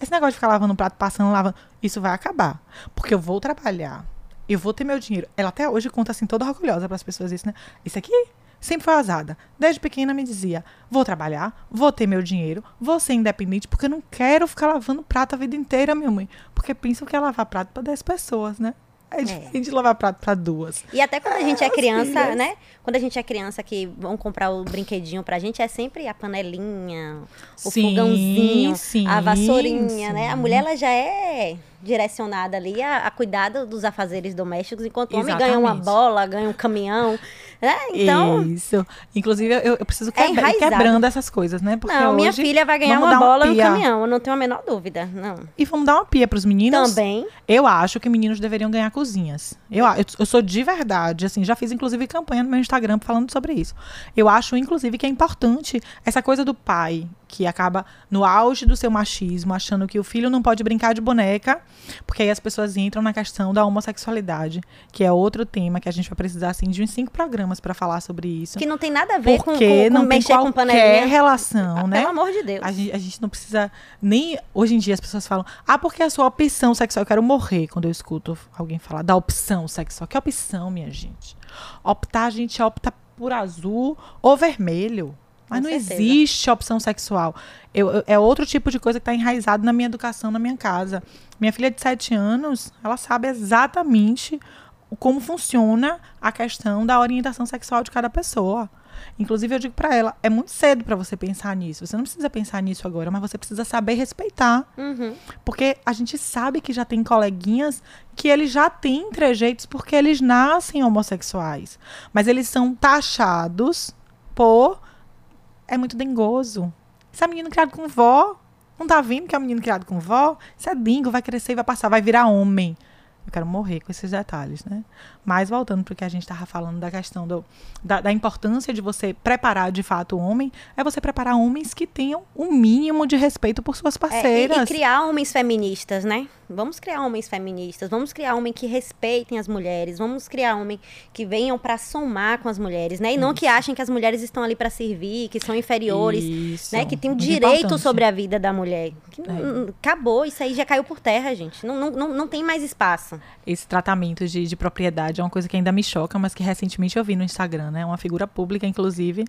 Esse negócio de ficar lavando prato, passando, lavando, isso vai acabar. Porque eu vou trabalhar, eu vou ter meu dinheiro. Ela até hoje conta assim, toda orgulhosa para as pessoas isso, né? Isso aqui sempre foi azada. Desde pequena me dizia: vou trabalhar, vou ter meu dinheiro, vou ser independente, porque eu não quero ficar lavando prato a vida inteira, minha mãe. Porque pensam que é lavar prato para 10 pessoas, né? É diferente de lavar prato para duas. E até quando a gente é criança, né? Quando a gente é criança que vão comprar o brinquedinho pra gente, é sempre a panelinha, o Sim, fogãozinho, sim, a vassourinha, né? A sim. mulher, ela já é direcionada ali a, a cuidar dos afazeres domésticos, enquanto o homem ganha uma bola, ganha um caminhão. Né? Então. Isso. Inclusive, eu, eu preciso é quebra, quebrando essas coisas, né? Porque não, minha filha vai ganhar uma bola e um caminhão, eu não tenho a menor dúvida. Não. E vamos dar uma pia para os meninos? Também. Eu acho que meninos deveriam ganhar cozinhas. Eu, eu, eu sou de verdade, assim, já fiz inclusive campanha no meu Instagram falando sobre isso. Eu acho, inclusive, que é importante essa coisa do pai que acaba no auge do seu machismo, achando que o filho não pode brincar de boneca, porque aí as pessoas entram na questão da homossexualidade, que é outro tema que a gente vai precisar assim de uns cinco programas para falar sobre isso. Que não tem nada a ver com, com, não mexer com panelinha. relação, ah, né? Pelo amor de Deus. A gente, a gente não precisa nem hoje em dia as pessoas falam: "Ah, porque a sua opção sexual, eu quero morrer" quando eu escuto alguém falar da opção sexual. Que opção, minha gente? Optar, a gente opta por azul ou vermelho. Mas Com não certeza. existe opção sexual. Eu, eu, é outro tipo de coisa que está enraizado na minha educação, na minha casa. Minha filha de 7 anos, ela sabe exatamente como funciona a questão da orientação sexual de cada pessoa. Inclusive, eu digo para ela: é muito cedo para você pensar nisso. Você não precisa pensar nisso agora, mas você precisa saber respeitar. Uhum. Porque a gente sabe que já tem coleguinhas que eles já têm trejeitos porque eles nascem homossexuais. Mas eles são taxados por é muito dengoso. Esse é menino criado com vó. Não tá vendo que é um menino criado com vó? Isso é dingo, vai crescer e vai passar, vai virar homem. Eu quero morrer com esses detalhes, né? Mas voltando para o que a gente estava falando da questão do, da, da, importância de você preparar de fato o homem, é você preparar homens que tenham um mínimo de respeito por suas parceiras. É, e, e, criar homens feministas, né? Vamos criar homens feministas, vamos criar homens que respeitem as mulheres, vamos criar homens que venham para somar com as mulheres, né? E não que achem que as mulheres estão ali para servir, que são inferiores, isso. né? Que tem o direito sobre a vida da mulher. Que, é. Acabou, isso aí já caiu por terra, gente. Não, não, não, não tem mais espaço. Esse tratamento de, de propriedade é uma coisa que ainda me choca, mas que recentemente eu vi no Instagram, né? Uma figura pública, inclusive,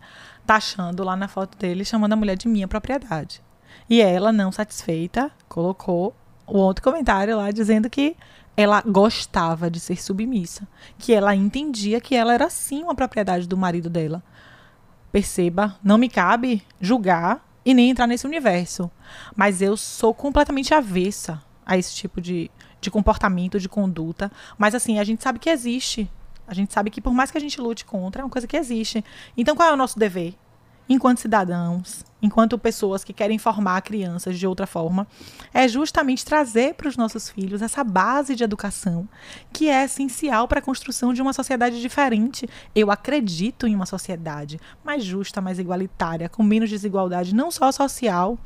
taxando lá na foto dele, chamando a mulher de minha propriedade. E ela, não satisfeita, colocou o outro comentário lá dizendo que ela gostava de ser submissa, que ela entendia que ela era sim uma propriedade do marido dela. Perceba, não me cabe julgar e nem entrar nesse universo, mas eu sou completamente avessa a esse tipo de, de comportamento, de conduta. Mas assim, a gente sabe que existe. A gente sabe que por mais que a gente lute contra, é uma coisa que existe. Então qual é o nosso dever? Enquanto cidadãos, enquanto pessoas que querem formar crianças de outra forma, é justamente trazer para os nossos filhos essa base de educação que é essencial para a construção de uma sociedade diferente. Eu acredito em uma sociedade mais justa, mais igualitária, com menos desigualdade, não só social,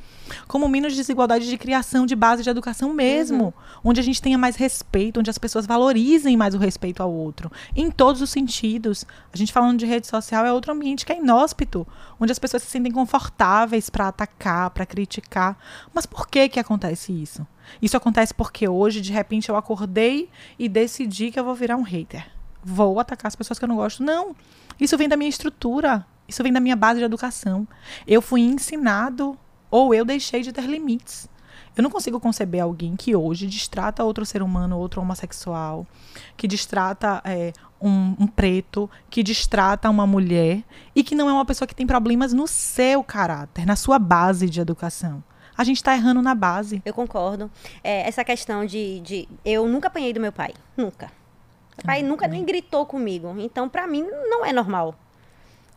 como menos desigualdade de criação de base de educação mesmo, uhum. onde a gente tenha mais respeito, onde as pessoas valorizem mais o respeito ao outro, em todos os sentidos. A gente falando de rede social é outro ambiente que é inóspito, onde as pessoas se sentem confortáveis para atacar, para criticar. Mas por que que acontece isso? Isso acontece porque hoje, de repente, eu acordei e decidi que eu vou virar um hater. Vou atacar as pessoas que eu não gosto. Não. Isso vem da minha estrutura. Isso vem da minha base de educação. Eu fui ensinado ou eu deixei de ter limites. Eu não consigo conceber alguém que hoje distrata outro ser humano, outro homossexual, que distrata é, um, um, preto, que distrata uma mulher e que não é uma pessoa que tem problemas no seu caráter, na sua base de educação. A gente está errando na base. Eu concordo. É, essa questão de, de. Eu nunca apanhei do meu pai. Nunca. Meu pai ah, nunca nem gritou comigo. Então, para mim, não é normal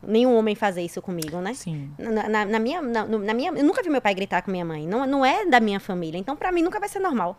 nenhum homem fazer isso comigo, né? Sim. Na, na, na minha, na, na, minha, eu nunca vi meu pai gritar com minha mãe. Não, não é da minha família. Então, para mim, nunca vai ser normal.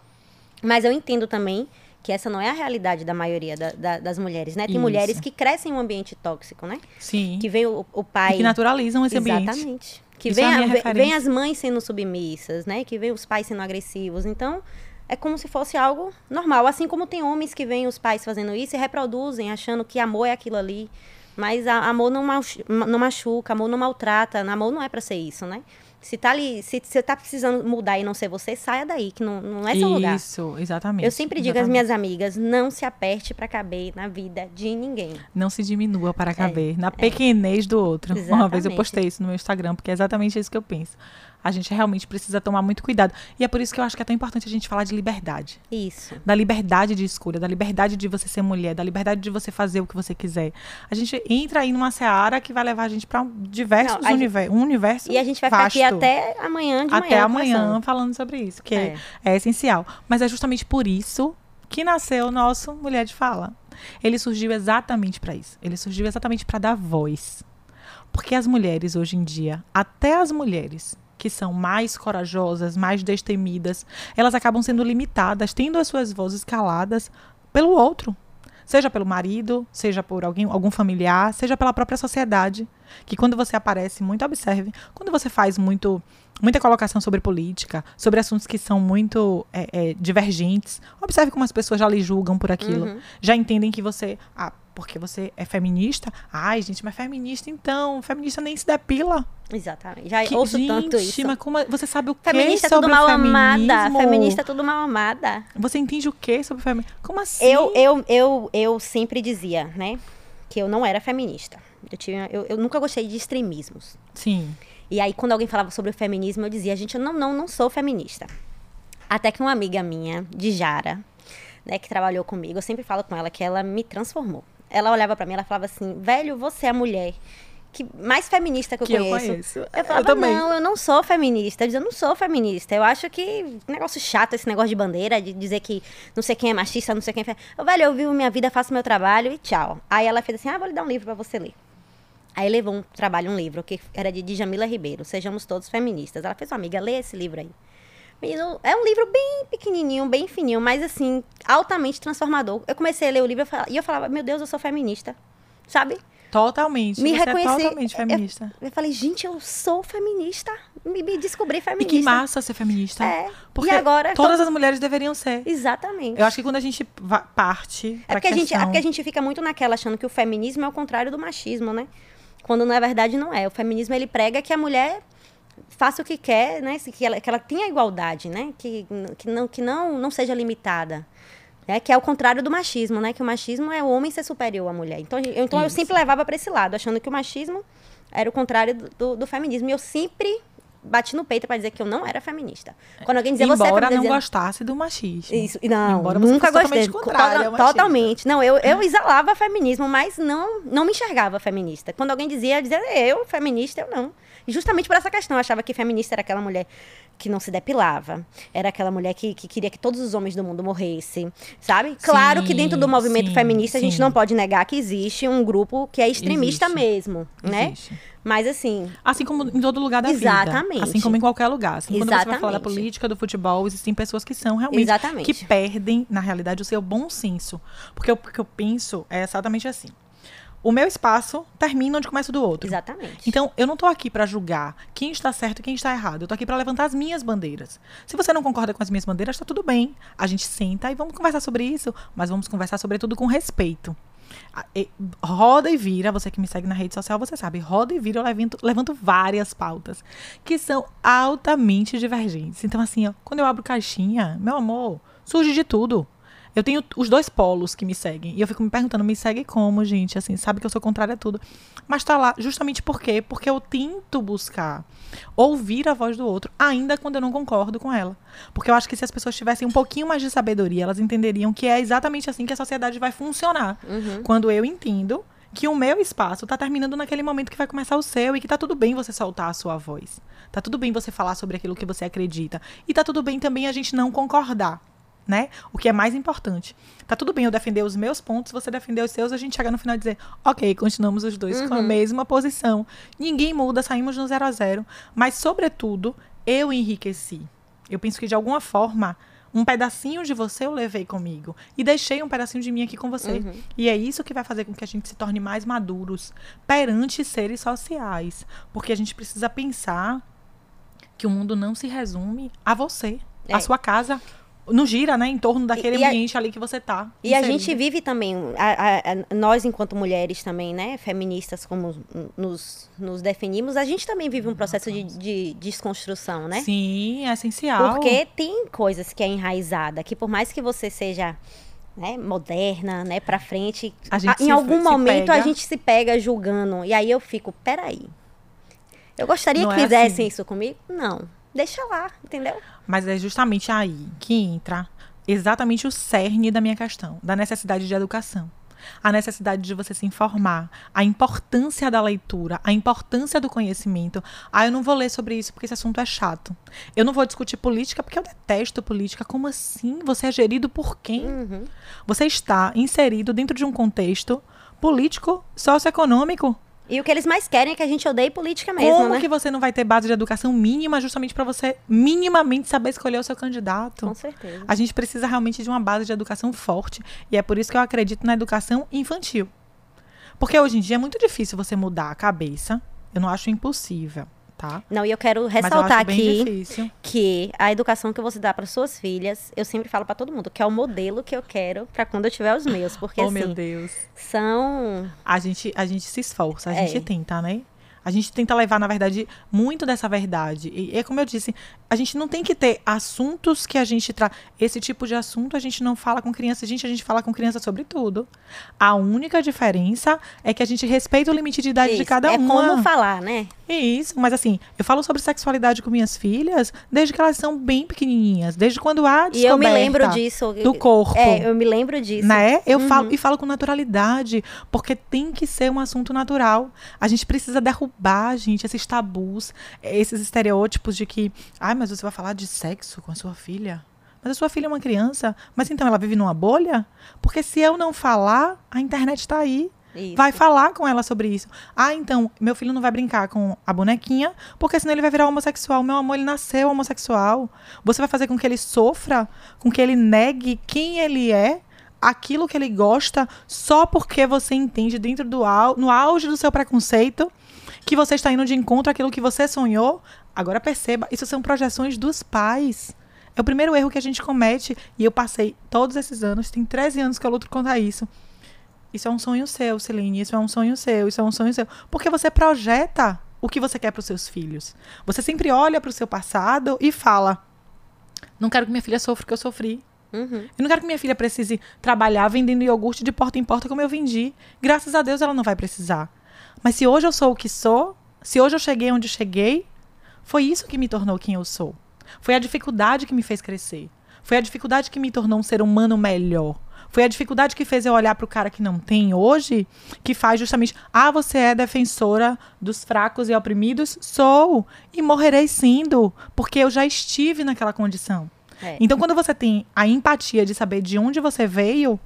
Mas eu entendo também que essa não é a realidade da maioria da, da, das mulheres, né? Tem isso. mulheres que crescem em um ambiente tóxico, né? Sim. Que vem o, o pai... E que naturalizam esse Exatamente. ambiente. Exatamente. Que vem, é vem as mães sendo submissas, né? Que vem os pais sendo agressivos. Então, é como se fosse algo normal. Assim como tem homens que veem os pais fazendo isso e reproduzem, achando que amor é aquilo ali. Mas a, amor não, não machuca, amor não maltrata, amor não é para ser isso, né? Se tá ali, se você tá precisando mudar e não ser você, saia daí, que não, não é seu Isso, lugar. Isso, exatamente. Eu sempre digo às minhas amigas, não se aperte para caber na vida de ninguém. Não se diminua para é, caber é, na pequenez é. do outro. Exatamente. Uma vez eu postei isso no meu Instagram, porque é exatamente isso que eu penso a gente realmente precisa tomar muito cuidado. E é por isso que eu acho que é tão importante a gente falar de liberdade. Isso. Da liberdade de escolha, da liberdade de você ser mulher, da liberdade de você fazer o que você quiser. A gente entra aí numa seara que vai levar a gente para diversos universos, um universo E a gente vai vasto. ficar aqui até amanhã de Até manhã. amanhã falando sobre isso, que é. É. é essencial. Mas é justamente por isso que nasceu o nosso Mulher de Fala. Ele surgiu exatamente para isso. Ele surgiu exatamente para dar voz. Porque as mulheres hoje em dia, até as mulheres que são mais corajosas, mais destemidas, elas acabam sendo limitadas, tendo as suas vozes caladas pelo outro. Seja pelo marido, seja por alguém, algum familiar, seja pela própria sociedade. Que quando você aparece muito, observe, quando você faz muito, muita colocação sobre política, sobre assuntos que são muito é, é, divergentes, observe como as pessoas já lhe julgam por aquilo. Uhum. Já entendem que você. Ah, porque você é feminista? Ai, gente, mas feminista então. Feminista nem se depila. Exatamente. Já Que, ouço gente, tanto isso. mas como é- você sabe o que Feminista é sobre tudo mal amada. Feminista é tudo mal amada. Você entende o que sobre feminismo? Como assim? Eu, eu, eu, eu sempre dizia, né, que eu não era feminista. Eu, tinha, eu, eu nunca gostei de extremismos. Sim. E aí, quando alguém falava sobre o feminismo, eu dizia, gente, eu não, não, não sou feminista. Até que uma amiga minha, de Jara, né, que trabalhou comigo, eu sempre falo com ela que ela me transformou. Ela olhava pra mim, ela falava assim, velho, você é a mulher que mais feminista que eu Que eu conheço. conheço. Eu falava, também. não, eu não sou feminista. Eu dizia, eu não sou feminista. Eu acho que negócio chato esse negócio de bandeira, de dizer que não sei quem é machista, não sei quem é. Eu, velho, eu vivo minha vida, faço meu trabalho e tchau. Aí ela fez assim: ah, vou lhe dar um livro pra você ler. Aí levou um trabalho, um livro, que era de Djamila Ribeiro, Sejamos Todos Feministas. Ela fez uma amiga, lê esse livro aí. É um livro bem pequenininho, bem fininho, mas assim, altamente transformador. Eu comecei a ler o livro eu e eu falava, meu Deus, eu sou feminista. Sabe? Totalmente. Me você reconheci. é totalmente feminista. Eu falei, gente, eu sou feminista. Me, me descobri E feminista. que massa ser feminista. É. Porque e agora. todas as mulheres deveriam ser. Exatamente. Eu acho que quando a gente parte. É porque, a gente, é questão- porque a gente fica muito naquela achando que o feminismo é o contrário do machismo, né? Quando na verdade não é. O feminismo ele prega que a mulher faça o que quer, né? Que ela, que ela tenha igualdade, né? Que, que, não, que não, não seja limitada. Né? Que é o contrário do machismo, né? Que o machismo é o homem ser superior à mulher. Então, eu- então eu sempre levava para esse lado, achando que o machismo era o contrário do, do, do feminismo. E eu sempre bati no peito para dizer que eu não era feminista. Quando alguém dizia você é Embora feminista, eu não dizia, gostasse do machismo. isso, não, Embora você nunca gostei. totalmente Total-. Não, eu, eu exalava feminismo, mas não, não me enxergava feminista. Quando alguém dizia, eu dizia, eu, feminista, eu não. E justamente por essa questão, eu achava que feminista era aquela mulher que não se depilava, era aquela mulher que, que queria que todos os homens do mundo morressem, sabe? Claro que dentro do Sim, movimento sim, feminista a gente sim. não pode negar que existe um grupo que é extremista Existe. mesmo, né? Existe. Mas assim, Assim como em todo lugar da Exatamente. vida. Assim como em qualquer lugar. Assim, quando você vai falar da Exatamente. política, do futebol, existem pessoas que são realmente. Exatamente. Que perdem, na realidade, o seu bom senso. Porque o que eu penso é exatamente assim. O meu espaço termina onde começa o do outro. exatamente. Então, eu não tô aqui pra julgar quem está certo e quem está errado. Eu tô aqui pra levantar as minhas bandeiras. Se você não concorda com as minhas bandeiras, tá tudo bem. A gente senta e vamos conversar sobre isso, mas vamos conversar sobretudo com respeito. Roda e vira, você que me segue na rede social, você sabe, roda e vira, eu levanto, levanto várias pautas que são altamente divergentes. Então, assim, ó, quando eu abro caixinha, meu amor, surge de tudo. Eu tenho os dois polos que me seguem. E eu fico me perguntando, me segue como, gente? Assim, sabe que eu sou contrária a tudo. Mas tá lá, justamente por quê? Porque eu tento buscar ouvir a voz do outro, ainda quando eu não concordo com ela. Porque eu acho que se as pessoas tivessem um pouquinho mais de sabedoria, elas entenderiam que é exatamente assim que a sociedade vai funcionar. Uhum. Quando eu entendo que o meu espaço tá terminando naquele momento que vai começar o seu e que tá tudo bem você soltar a sua voz. Tá tudo bem você falar sobre aquilo que você acredita. E tá tudo bem também a gente não concordar. Né? O que é mais importante. Tá tudo bem eu defender os meus pontos, você defender os seus, a gente chega no final e dizer, ok, continuamos os dois com a Uhum. mesma posição. Ninguém muda, saímos no zero a zero. Mas, sobretudo, eu enriqueci. Eu penso que, de alguma forma, um pedacinho de você eu levei comigo. E deixei um pedacinho de mim aqui com você. Uhum. E é isso que vai fazer com que a gente se torne mais maduros perante seres sociais. Porque a gente precisa pensar que o mundo não se resume a você, É. a sua casa. Não gira, né, em torno daquele e a- ambiente ali que você tá. E a gente vive também, a- a- a- nós enquanto mulheres também, né, feministas como nos, nos definimos, a gente também vive um processo de, de desconstrução, né? Sim, é essencial. Porque tem coisas que é enraizada, que por mais que você seja né, moderna, né, pra frente, A em se- algum se momento a gente se pega julgando. E aí eu fico, peraí. Eu gostaria Não que é fizessem assim. isso comigo? Não. Deixa lá, entendeu? Mas é justamente aí que entra exatamente o cerne da minha questão, da necessidade de educação. a necessidade de você se informar, a importância da leitura, a importância do conhecimento. Ah, eu não vou ler sobre isso porque esse assunto é chato. Eu não vou discutir política porque eu detesto política. Como assim? Você é gerido por quem? Uhum. Você está inserido dentro de um contexto político, socioeconômico. E o que eles mais querem é que a gente odeie política mesmo, Como né? que você não vai ter base de educação mínima justamente para você minimamente saber escolher o seu candidato? Com certeza. A gente precisa realmente de uma base de educação forte. E é por isso que eu acredito na educação infantil. Porque hoje em dia é muito difícil você mudar a cabeça. Eu não acho impossível, tá? Não, e eu quero eu ressaltar bem aqui que a educação que você dá para suas filhas, eu sempre falo para todo mundo, que é o modelo que eu quero para quando eu tiver os meus, porque oh, assim, meu Deus. são A gente, a gente se esforça, a É. gente tenta, né? A gente tenta levar, na verdade, muito dessa verdade. E é como eu disse, a gente não tem que ter assuntos que a gente traz. Esse tipo de assunto a gente não fala com criança. Gente, a gente fala com criança sobre tudo. A única diferença é que a gente respeita o limite de idade de isso, cada é uma. como falar, né? Isso, mas assim, eu falo sobre sexualidade com minhas filhas desde que elas são bem pequenininhas, desde quando há E eu me descoberta lembro disso. do corpo. É, eu me lembro disso. Né? Eu Uhum. falo e falo com naturalidade, porque tem que ser um assunto natural. A gente precisa derrubar, gente, esses tabus, esses estereótipos de que, ai, mas você vai falar de sexo com a sua filha? Mas a sua filha é uma criança, mas então ela vive numa bolha? Porque se eu não falar, a internet está aí. Isso. Vai falar com ela sobre isso. Ah, então, meu filho não vai brincar com a bonequinha, porque senão ele vai virar homossexual. Meu amor, ele nasceu homossexual. Você vai fazer com que ele sofra, com que ele negue quem ele é, aquilo que ele gosta, só porque você entende dentro do au no auge do seu preconceito que você está indo de encontro àquilo que você sonhou. Agora perceba, isso são projeções dos pais. É o primeiro erro que a gente comete. E eu passei todos esses anos, tem 13 anos que eu luto contra isso. Isso é um sonho seu, Celine. Isso é um sonho seu. Isso é um sonho seu. Porque você projeta o que você quer para os seus filhos. Você sempre olha para o seu passado e fala: Não quero que minha filha sofra o que eu sofri. Uhum. Eu não quero que minha filha precise trabalhar vendendo iogurte de porta em porta como eu vendi. Graças a Deus ela não vai precisar. Mas se hoje eu sou o que sou, se hoje eu cheguei onde cheguei, foi isso que me tornou quem eu sou. Foi a dificuldade que me fez crescer. Foi a dificuldade que me tornou um ser humano melhor. Foi a dificuldade que fez eu olhar para o cara que não tem hoje, que faz justamente, ah, você é defensora dos fracos e oprimidos? Sou. E morrerei sendo, porque eu já estive naquela condição. É. Então, quando você tem a empatia de saber de onde você veio,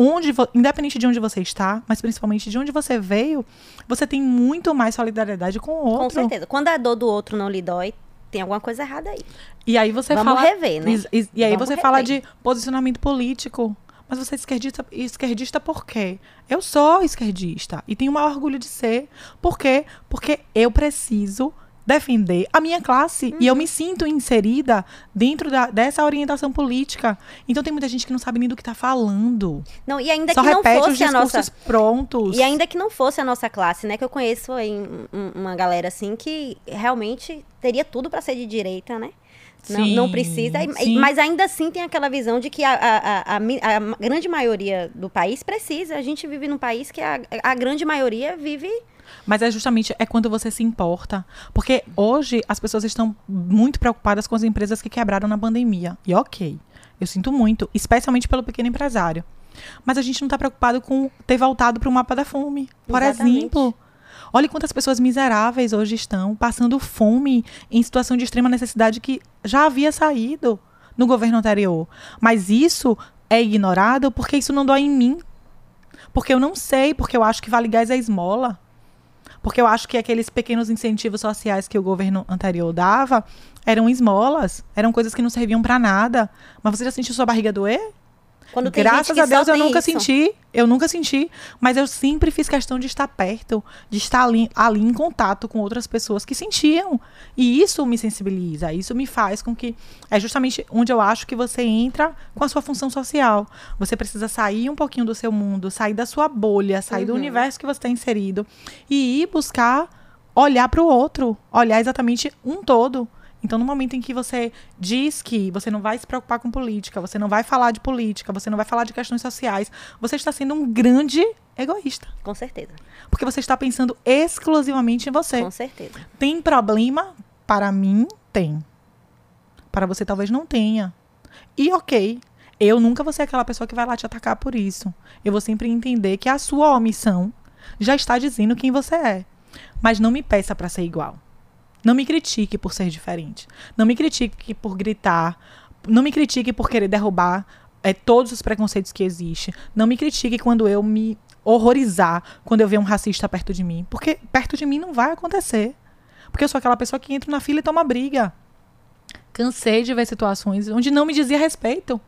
onde independente de onde você está, mas principalmente de onde você veio, você tem muito mais solidariedade com o Com outro. certeza. Quando a dor do outro não lhe dói, tem alguma coisa errada aí. E aí você Vamos fala. rever, né? E, e- e aí Vamos você fala rever. de posicionamento político. Mas você é esquerdista, esquerdista por quê? Eu sou esquerdista e tenho o maior orgulho de ser. Por quê? Porque eu preciso defender a minha classe e eu Uhum. me sinto inserida dentro da- dessa orientação política. Então tem muita gente que não sabe nem do que está falando. Não, e ainda Só que não fosse a nossa. prontos. E ainda que não fosse a nossa classe, né? Que eu conheço um- um- uma galera assim que realmente teria tudo pra ser de direita, né? Não, Sim, não precisa. sim. Mas ainda assim tem aquela visão de que a, a- a- a grande maioria do país precisa. A gente vive num país que a, a grande maioria vive. Mas é justamente é quando você se importa. Porque hoje as pessoas estão muito preocupadas com as empresas que quebraram na pandemia. E ok, eu sinto muito, especialmente pelo pequeno empresário. Mas a gente não está preocupado com ter voltado para o mapa da fome. Por Exatamente. exemplo. Olha quantas pessoas miseráveis hoje estão passando fome em situação de extrema necessidade que já havia saído no governo anterior. Mas isso é ignorado porque isso não dói em mim. Porque eu não sei, porque eu acho que vale gás é esmola. Porque eu acho que aqueles pequenos incentivos sociais que o governo anterior dava eram esmolas, eram coisas que não serviam para nada. Mas você já sentiu sua barriga doer? Quando tem Graças a Deus eu nunca isso. senti, eu nunca senti, mas eu sempre fiz questão de estar perto, de estar ali, ali em contato com outras pessoas que sentiam. E isso me sensibiliza, isso me faz com que é justamente onde eu acho que você entra com a sua função social. Você precisa sair um pouquinho do seu mundo, sair da sua bolha, sair do Uhum. universo que você está inserido e ir buscar olhar para o outro, olhar exatamente um todo. Então, no momento em que você diz que você não vai se preocupar com política, você não vai falar de política, você não vai falar de questões sociais, você está sendo um grande egoísta. Com certeza. Porque você está pensando exclusivamente em você. Com certeza. Tem problema? Para mim, tem. Para você, talvez não tenha. E ok. eu nunca vou ser aquela pessoa que vai lá te atacar por isso. Eu vou sempre entender que a sua omissão já está dizendo quem você é. Mas não me peça para ser igual. Não me critique por ser diferente. Não me critique por gritar. Não me critique por querer derrubar é, todos os preconceitos que existem. Não me critique quando eu me horrorizar quando eu ver um racista perto de mim. Porque perto de mim não vai acontecer. Porque eu sou aquela pessoa que entra na fila e toma briga. Cansei de ver situações onde não me dizia respeito.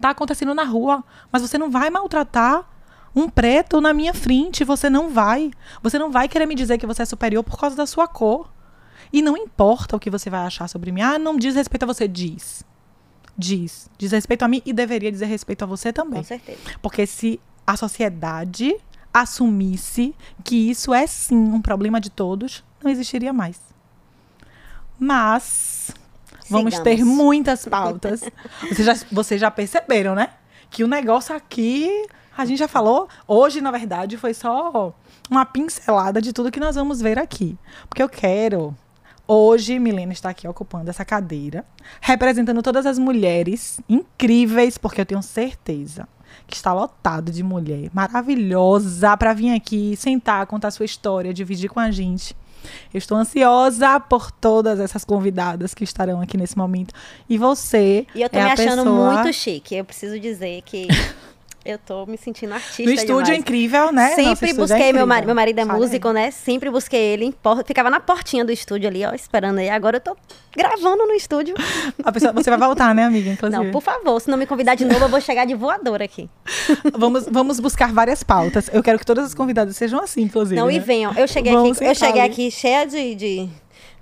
Tá acontecendo na rua, mas você não vai maltratar um preto na minha frente, você não vai. Você não vai querer me dizer que você é superior por causa da sua cor. E não importa o que você vai achar sobre mim. Ah, não diz respeito a você, diz. Diz. Diz respeito a mim e deveria dizer respeito a você também. Com certeza. Porque se a sociedade assumisse que isso é sim um problema de todos, não existiria mais. Mas vamos Sigamos. ter muitas pautas. vocês, já, vocês já perceberam, né? Que o negócio aqui, a gente já falou. Hoje, na verdade, foi só uma pincelada de tudo que nós vamos ver aqui. Porque eu quero. Hoje, Milena está aqui ocupando essa cadeira, representando todas as mulheres incríveis, porque eu tenho certeza que está lotado de mulher maravilhosa para vir aqui, sentar, contar sua história, dividir com a gente. Eu estou ansiosa por todas essas convidadas que estarão aqui nesse momento. E você. E eu tô é me achando pessoa- muito chique. Eu preciso dizer que eu tô me sentindo artista No estúdio é demais. incrível, né? Sempre é busquei, meu, incrível. marido, meu marido é aí. músico, né? Sempre busquei ele. Em ficava na portinha do estúdio ali, ó, esperando aí. Agora eu tô gravando no estúdio. A pessoa, você vai voltar, né, amiga? Inclusive. Não, por favor, se não me convidar de novo, eu vou chegar de voador aqui. vamos, vamos buscar várias pautas. Eu quero que todas as convidadas sejam assim, inclusive. Não, né? e venham. Eu cheguei Vamos aqui, eu cheguei ali. aqui cheia de, de-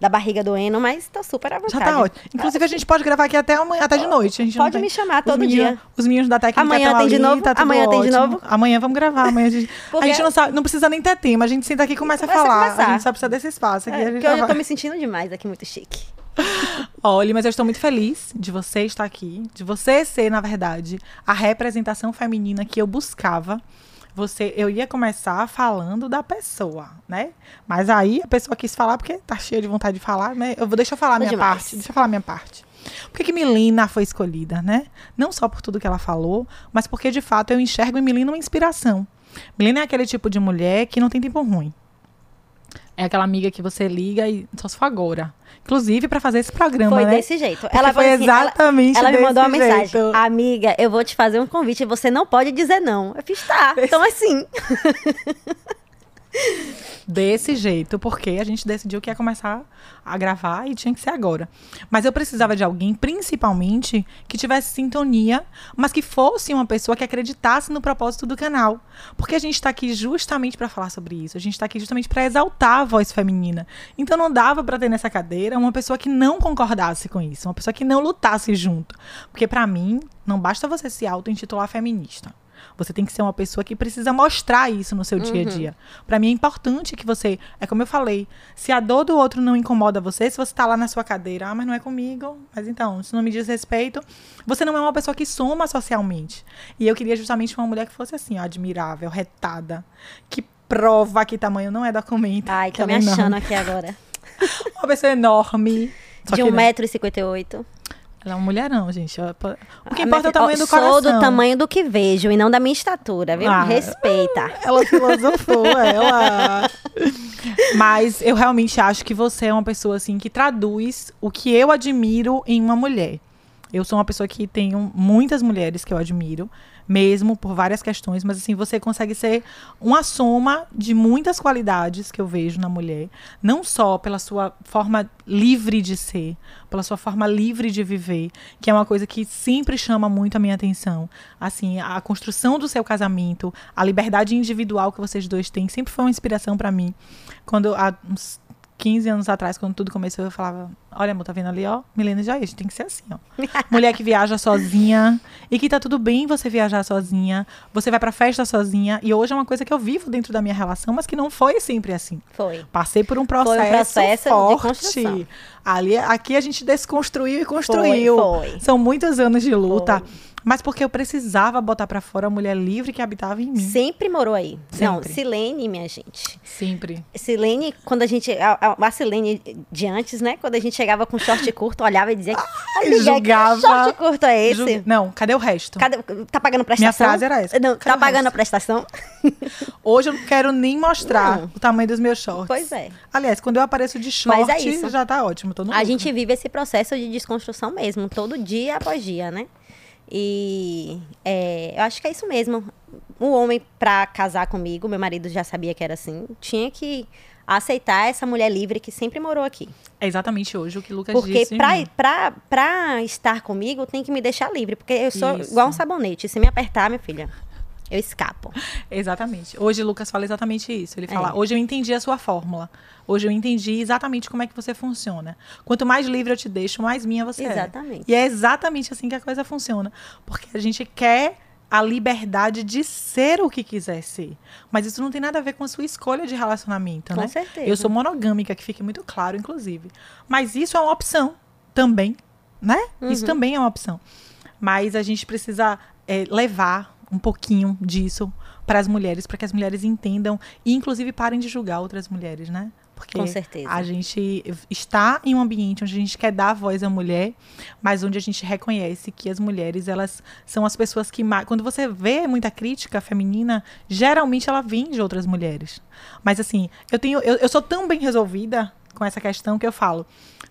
da barriga doendo, mas tô super à Já vontade. tá ótimo. Inclusive, a gente pode gravar aqui até, amanhã, até de noite. A gente Pode tem- me chamar os todo meninos- dia. Os meninos da técnica Amanhã tem de ali, novo? tá Amanhã tem de ótimo. novo? Amanhã vamos gravar. Amanhã a gente, a Porque- gente não, sabe, não precisa nem ter tema. A gente senta aqui e começa, Começa a a falar. A, conversar. gente só precisa desse espaço aqui. É, a porque já hoje eu vai. tô me sentindo demais aqui, muito chique. Olha, mas eu estou muito feliz de você estar aqui, de você ser, na verdade, a representação feminina que eu buscava. Você, eu ia começar falando da pessoa, né? Mas aí a pessoa quis falar porque tá cheia de vontade de falar, né? Eu vou deixa eu falar a minha demais. parte. Deixa eu falar a minha parte. Por que, que Milena foi escolhida, né? Não só por tudo que ela falou, mas porque de fato eu enxergo em Milena uma inspiração. Milena é aquele tipo de mulher que não tem tempo ruim. É aquela amiga que você liga e só se for agora. Inclusive para fazer esse programa, Foi né? desse jeito. Porque ela foi assim, ela- exatamente Ela, me desse mandou uma mensagem. jeito. Amiga, eu vou te fazer um convite e você não pode dizer não. Eu fiz, tá. Então, assim. Desse jeito, porque a gente decidiu que ia começar a gravar e tinha que ser agora. Mas eu precisava de alguém, principalmente, que tivesse sintonia, mas que fosse uma pessoa que acreditasse no propósito do canal. Porque a gente está aqui justamente para falar sobre isso. A gente está aqui justamente para exaltar a voz feminina. Então não dava para ter nessa cadeira uma pessoa que não concordasse com isso, uma pessoa que não lutasse junto. Porque para mim, não basta você se auto-intitular feminista. Você tem que ser uma pessoa que precisa mostrar isso no seu dia a dia. Pra mim é importante que você, é como eu falei, se a dor do outro não incomoda você, se você tá lá na sua cadeira, ah, mas não é comigo, mas então, se não me diz respeito, você não é uma pessoa que soma socialmente. E eu queria justamente uma mulher que fosse assim, ó, admirável, retada, que prova que tamanho não é documento. Ai, tô me é achando enorme. aqui agora. Uma pessoa enorme. De que não. 1,58m. Ela é uma mulherão, gente. O que Ah, importa é o tamanho do coração. Sou do tamanho do que vejo e não da minha estatura, viu? Ah. Respeita. Ela filosofou, ela. Mas eu realmente acho que você é uma pessoa assim que traduz o que eu admiro em uma mulher. Eu sou uma pessoa que tenho muitas mulheres que eu admiro, mesmo por várias questões, mas assim, você consegue ser uma soma de muitas qualidades que eu vejo na mulher, não só pela sua forma livre de ser, pela sua forma livre de viver, que é uma coisa que sempre chama muito a minha atenção. Assim, a construção do seu casamento, a liberdade individual que vocês dois têm, sempre foi uma inspiração pra mim. Quando há uns 15 anos atrás, quando tudo começou, eu falava: Olha, amor, tá vendo ali, ó? Milena já gente tem que ser assim, ó. Mulher que viaja sozinha e que tá tudo bem você viajar sozinha, você vai pra festa sozinha. E hoje é uma coisa que eu vivo dentro da minha relação, mas que não foi sempre assim. Foi. Passei por um processo, processo de forte. construção. Ali, aqui a gente desconstruiu e construiu. Foi, foi. São muitos anos de luta. Foi. Mas porque eu precisava botar pra fora a mulher livre que habitava em mim. Sempre morou aí. Não, Sempre. Silene, minha gente. Sempre. Silene, quando a gente. A, a- Silene de antes, né? Quando a gente chegava com short curto, olhava e dizia: Amiga, julgava. que short curto é esse? Não, cadê o resto? Cadê- tá pagando prestação? frase era essa. Não, Cadê tá pagando resto? a prestação? Hoje eu não quero nem mostrar Não. o tamanho dos meus shorts. Pois é. Aliás, quando eu apareço de short, Mas é já tá ótimo. Tô no A lucro. gente vive esse processo de desconstrução mesmo, todo dia após dia, né? E é, eu acho que é isso mesmo. O homem, pra casar comigo, meu marido já sabia que era assim, tinha que aceitar essa mulher livre que sempre morou aqui. É exatamente hoje o que o Lucas Porque disse. pra, irmão. pra, pra estar comigo, tem que me deixar livre. Porque eu sou Isso. igual um sabonete. Se me apertar, minha filha, eu escapo. Exatamente. Hoje o Lucas fala exatamente isso. Ele fala: É. hoje eu entendi a sua fórmula. Hoje eu entendi exatamente como é que você funciona. Quanto mais livre eu te deixo, mais minha você é. Exatamente. E é exatamente assim que a coisa funciona. Porque a gente quer a liberdade de ser o que quiser ser. Mas isso não tem nada a ver com a sua escolha de relacionamento, Com né? certeza. Eu sou monogâmica, que fique muito claro, inclusive. Mas isso é uma opção também, né? Isso Uhum. também é uma opção. Mas a gente precisa é, levar um pouquinho disso para as mulheres, para que as mulheres entendam e, inclusive, parem de julgar outras mulheres, né? Porque Com certeza. a gente está em um ambiente onde a gente quer dar voz à mulher, mas onde a gente reconhece que as mulheres, elas são as pessoas que mais. Quando você vê muita crítica feminina, geralmente ela vem de outras mulheres. Mas assim, eu tenho. Eu, eu sou tão bem resolvida com essa questão que eu falo.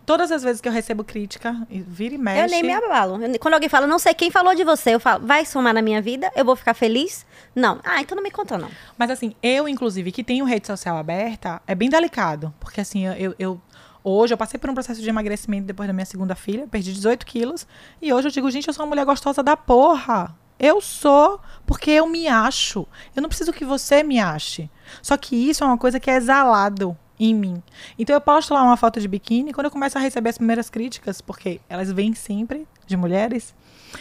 Todas as vezes que eu recebo crítica, vira e mexe. Eu nem me abalo. Eu- Quando alguém fala, não sei quem falou de você, eu falo, vai somar na minha vida? Eu vou ficar feliz? Não. Ah, então não me conta, não. Mas assim, eu, inclusive, que tenho rede social aberta, é bem delicado. Porque assim, eu- eu- hoje eu passei por um processo de emagrecimento depois da minha segunda filha, perdi 18 quilos. E hoje eu digo, gente, eu sou uma mulher gostosa da porra. Eu sou, porque eu me acho. Eu não preciso que você me ache. Só que isso é uma coisa que é exalado em mim. Então eu posto lá uma foto de biquíni, quando eu começo a receber as primeiras críticas, porque elas vêm sempre de mulheres,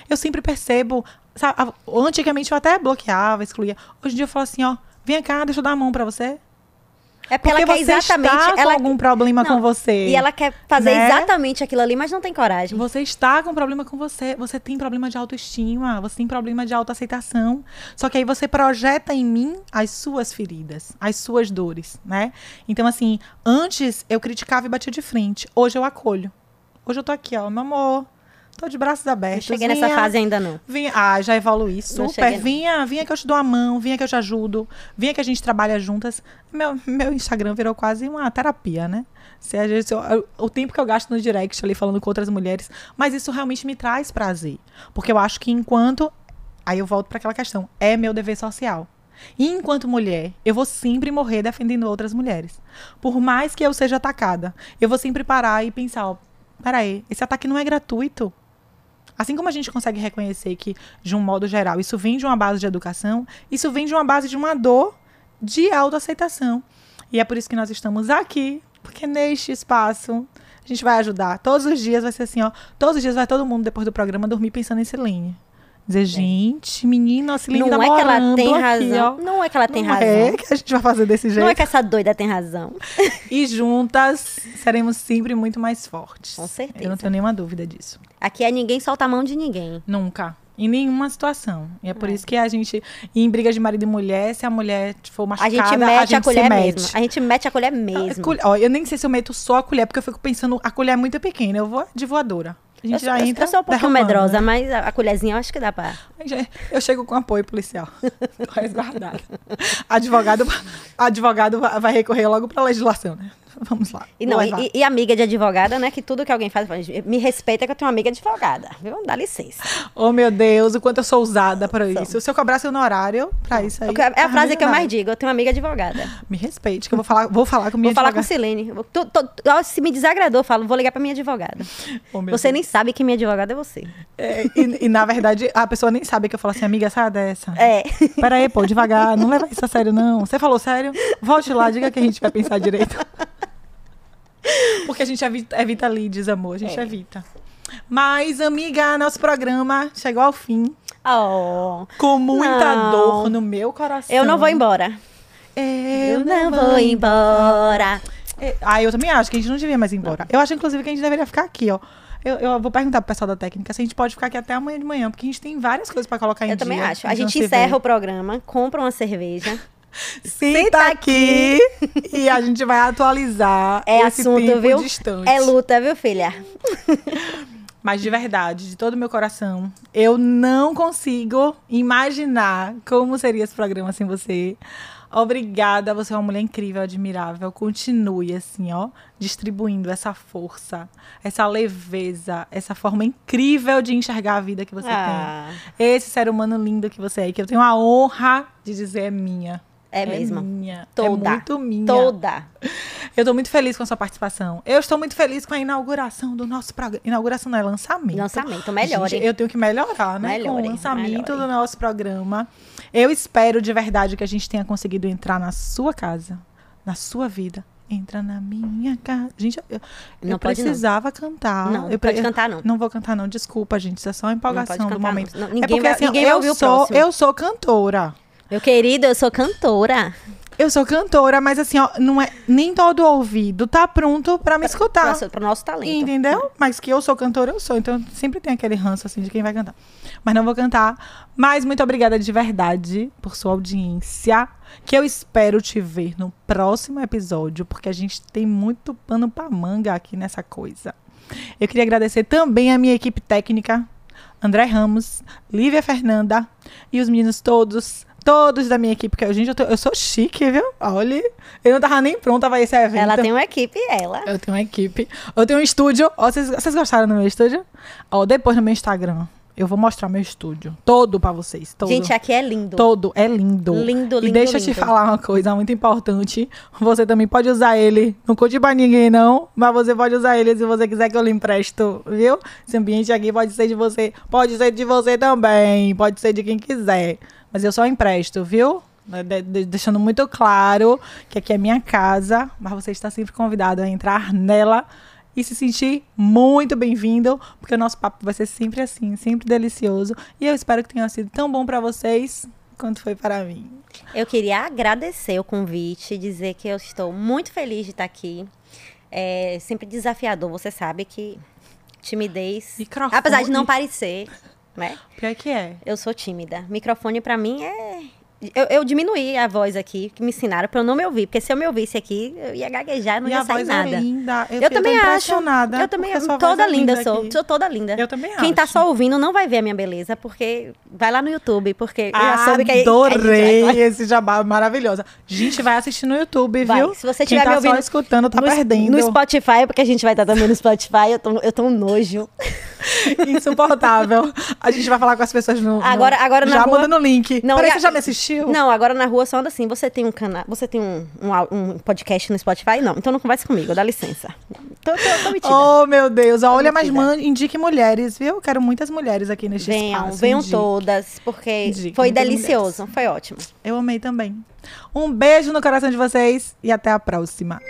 eu sempre percebo. Sabe, antigamente eu até bloqueava, excluía. Hoje em dia eu falo assim, ó, vem cá, deixa eu dar a mão pra você. É porque, Porque ela quer você exatamente. está com ela, algum problema Não, com você. E ela quer fazer né? exatamente aquilo ali, mas não tem coragem. Você está com problema com você. Você tem problema de autoestima. Você tem problema de autoaceitação. Só que aí você projeta em mim as suas feridas, as suas dores, né? Então, assim, antes eu criticava e batia de frente. Hoje eu acolho. Hoje eu tô aqui, ó, meu amor. Tô de braços Não abertos. cheguei nessa Vinha- fase ainda, não. Vinha, ah, já evoluí Não super. cheguei, não. Vinha, vinha que eu te dou a mão, vinha que eu te ajudo, vinha que a gente trabalha juntas. Meu, meu Instagram virou quase uma terapia, né? Se a gente- o tempo que eu gasto no direct ali falando com outras mulheres, mas isso realmente me traz prazer. Porque eu acho que enquanto. Aí eu volto para aquela questão: é meu dever social. E enquanto mulher, eu vou sempre morrer defendendo outras mulheres. Por mais que eu seja atacada, eu vou sempre parar e pensar: ó, peraí, esse ataque não é gratuito. Assim como a gente consegue reconhecer que, de um modo geral, isso vem de uma base de educação, isso vem de uma base de uma dor de autoaceitação. E é por isso que nós estamos aqui, porque neste espaço a gente vai ajudar. Todos os dias vai ser assim, ó. Todos os dias vai todo mundo, depois do programa, dormir pensando em Silene. Dizer, gente, menina, a Silene É. Não tá é que ela tem aqui, razão. ó. Não é que ela tem Não razão. é que a gente vai fazer desse jeito. Não é que essa doida tem razão. E juntas seremos sempre muito mais fortes. Com certeza. Eu não tenho nenhuma dúvida disso. Aqui é ninguém solta a mão de ninguém. Nunca. Em nenhuma situação. E é por isso que a gente, em brigas de marido e mulher, se a mulher for A machucada, gente mete a, se colher mete. mesmo. A gente mete a colher A mesmo. colher- ó, eu nem sei se eu meto só a colher, porque eu fico pensando, a colher é muito pequena, eu vou de voadora. A gente Eu, já eu- entra eu sou um pouquinho derrubando, medrosa, né? mas a, a colherzinha eu acho que dá pra. Eu chego com apoio policial. Tô resguardada. Advogado, advogado vai vai recorrer logo pra legislação, né? Vamos lá. E, não, e, e amiga de advogada, né? Que tudo que alguém faz, me respeita que eu tenho uma amiga advogada, viu? Dá licença. Oh, meu Deus, o quanto eu sou ousada pra isso. Se eu cobrasse no horário pra isso aí. É a tava frase que eu mais digo, eu tenho uma amiga advogada. Me respeite, que eu vou falar, vou falar com minha Vou falar com advogada. Silene. Tu- ó, se me desagradou, eu falo, vou ligar pra minha advogada. Oh, Você Deus. nem sabe que minha advogada é você. É, e, e, na verdade, a pessoa nem sabe que eu falo assim, amiga, sai dessa. É. Pera aí, pô, devagar, não leva isso a sério, não. Você falou sério? Volte lá, diga que a gente vai pensar direito. Porque a gente evita, evita leads, amor, a gente É. evita. Mas, amiga, nosso programa chegou ao fim. Oh, Com muita Não. dor no meu coração. eu não vou embora. Eu, Eu não vou embora. É, Ah, eu também acho que a gente não devia mais ir embora. Eu acho, inclusive, que a gente deveria ficar aqui, ó. Eu, eu vou perguntar pro pessoal da técnica se a gente pode ficar aqui até amanhã de manhã, porque a gente tem várias coisas pra colocar em Eu dia. também acho. A gente não encerra o programa, compra uma cerveja. Senta aqui e a gente vai atualizar É esse assunto, tempo viu? distante. É luta, viu, filha? Mas de verdade, de todo o meu coração, eu não consigo imaginar como seria esse programa sem você. Obrigada, você é uma mulher incrível, admirável. Continue assim, ó, distribuindo essa força, essa leveza, essa forma incrível de enxergar a vida que você Ah, tem. Esse ser humano lindo que você é, que eu tenho a honra de dizer é minha. É mesmo. minha. Toda. É muito minha. Toda. Eu tô muito feliz com a sua participação. Eu estou muito feliz com a inauguração do nosso programa. Inauguração não é lançamento. Lançamento, melhor, Gente, eu tenho que melhorar, né? com Melhore, o lançamento melhore. do nosso programa. Eu espero de verdade que a gente tenha conseguido entrar na sua casa, na sua vida. Entra na minha casa. Gente, eu, eu Não pode, não. precisava cantar. Não, eu, pode eu- cantar, não. Não vou cantar, não. Desculpa, gente. Isso é só uma empolgação pode do cantar, momento. não. Não, é ninguém porque vai- assim, ninguém eu sou, eu sou cantora. Meu querido, eu sou cantora. Eu sou cantora, mas assim, ó, não é nem todo ouvido tá pronto pra me escutar. Nosso, pro nosso talento. Entendeu? Mas que eu sou cantora, eu sou. Então sempre tem aquele ranço assim de quem vai cantar. Mas não vou cantar. Mas muito obrigada de verdade por sua audiência. Que eu espero te ver no próximo episódio, porque a gente tem muito pano pra manga aqui nessa coisa. Eu queria agradecer também a minha equipe técnica, André Ramos, Lívia Fernanda e os meninos todos, todos da minha equipe. Que, eu- gente, eu, tô- eu sou chique, viu? Olha, eu não tava nem pronta pra esse evento. Ela tem uma equipe, ela. Eu tenho uma equipe. Eu tenho um estúdio. Ó, vocês, vocês gostaram do meu estúdio? Ó, depois no meu Instagram, eu vou mostrar meu estúdio. Todo pra vocês. Todo. Gente, aqui é lindo. Todo. É lindo. Lindo, E lindo, deixa eu te lindo. falar uma coisa muito importante. Você também pode usar ele. Não conte pra ninguém, não. Mas você pode usar ele se você quiser que eu lhe empresto, viu? Esse ambiente aqui pode ser de você. Pode ser de você também. Pode ser de quem quiser. Mas eu só empresto, viu? De- de- deixando muito claro que aqui é minha casa, mas você está sempre convidado a entrar nela e se sentir muito bem-vindo, porque o nosso papo vai ser sempre assim, sempre delicioso. E eu espero que tenha sido tão bom para vocês quanto foi para mim. Eu queria agradecer o convite, dizer que eu estou muito feliz de estar aqui. É sempre desafiador, você sabe que timidez. Microfone. Apesar de não parecer, né? Pior que é. Eu sou tímida. Microfone pra mim é. Eu, eu diminuí a voz aqui, que me ensinaram pra eu não me ouvir. Porque se eu me ouvisse aqui, eu ia gaguejar, não e ia sair voz nada. é linda. Eu, Eu, também acho. Eu também voz toda é linda eu sou. aqui. Sou toda linda. Eu também Quem tá acho. só ouvindo não vai ver a minha beleza, porque vai lá no YouTube, porque eu já soube que aí- que a gente Adorei vai- esse jabá maravilhosa. Gente, vai assistir no YouTube, Vai. viu? Se você estiver tá me ouvindo só escutando, tá no, perdendo. No Spotify, porque a gente vai estar também no Spotify, eu tô, eu tô um nojo. Insuportável. A gente vai falar com as pessoas no. Agora- agora na Já rua- manda no link. Não, Peraí, e você já me assistiu? Não, agora na rua só anda assim. Você tem um canal, você tem um, um, um, podcast no Spotify? Não, então não converse comigo, dá licença. Tô, tô, tô. Oh, meu Deus. Tô Olha, metida. mas indique mulheres, viu? Quero muitas mulheres aqui neste venham, espaço. Venham venham todas, porque indique foi delicioso, mulheres. foi ótimo. Eu amei também. Um beijo no coração de vocês e até a próxima.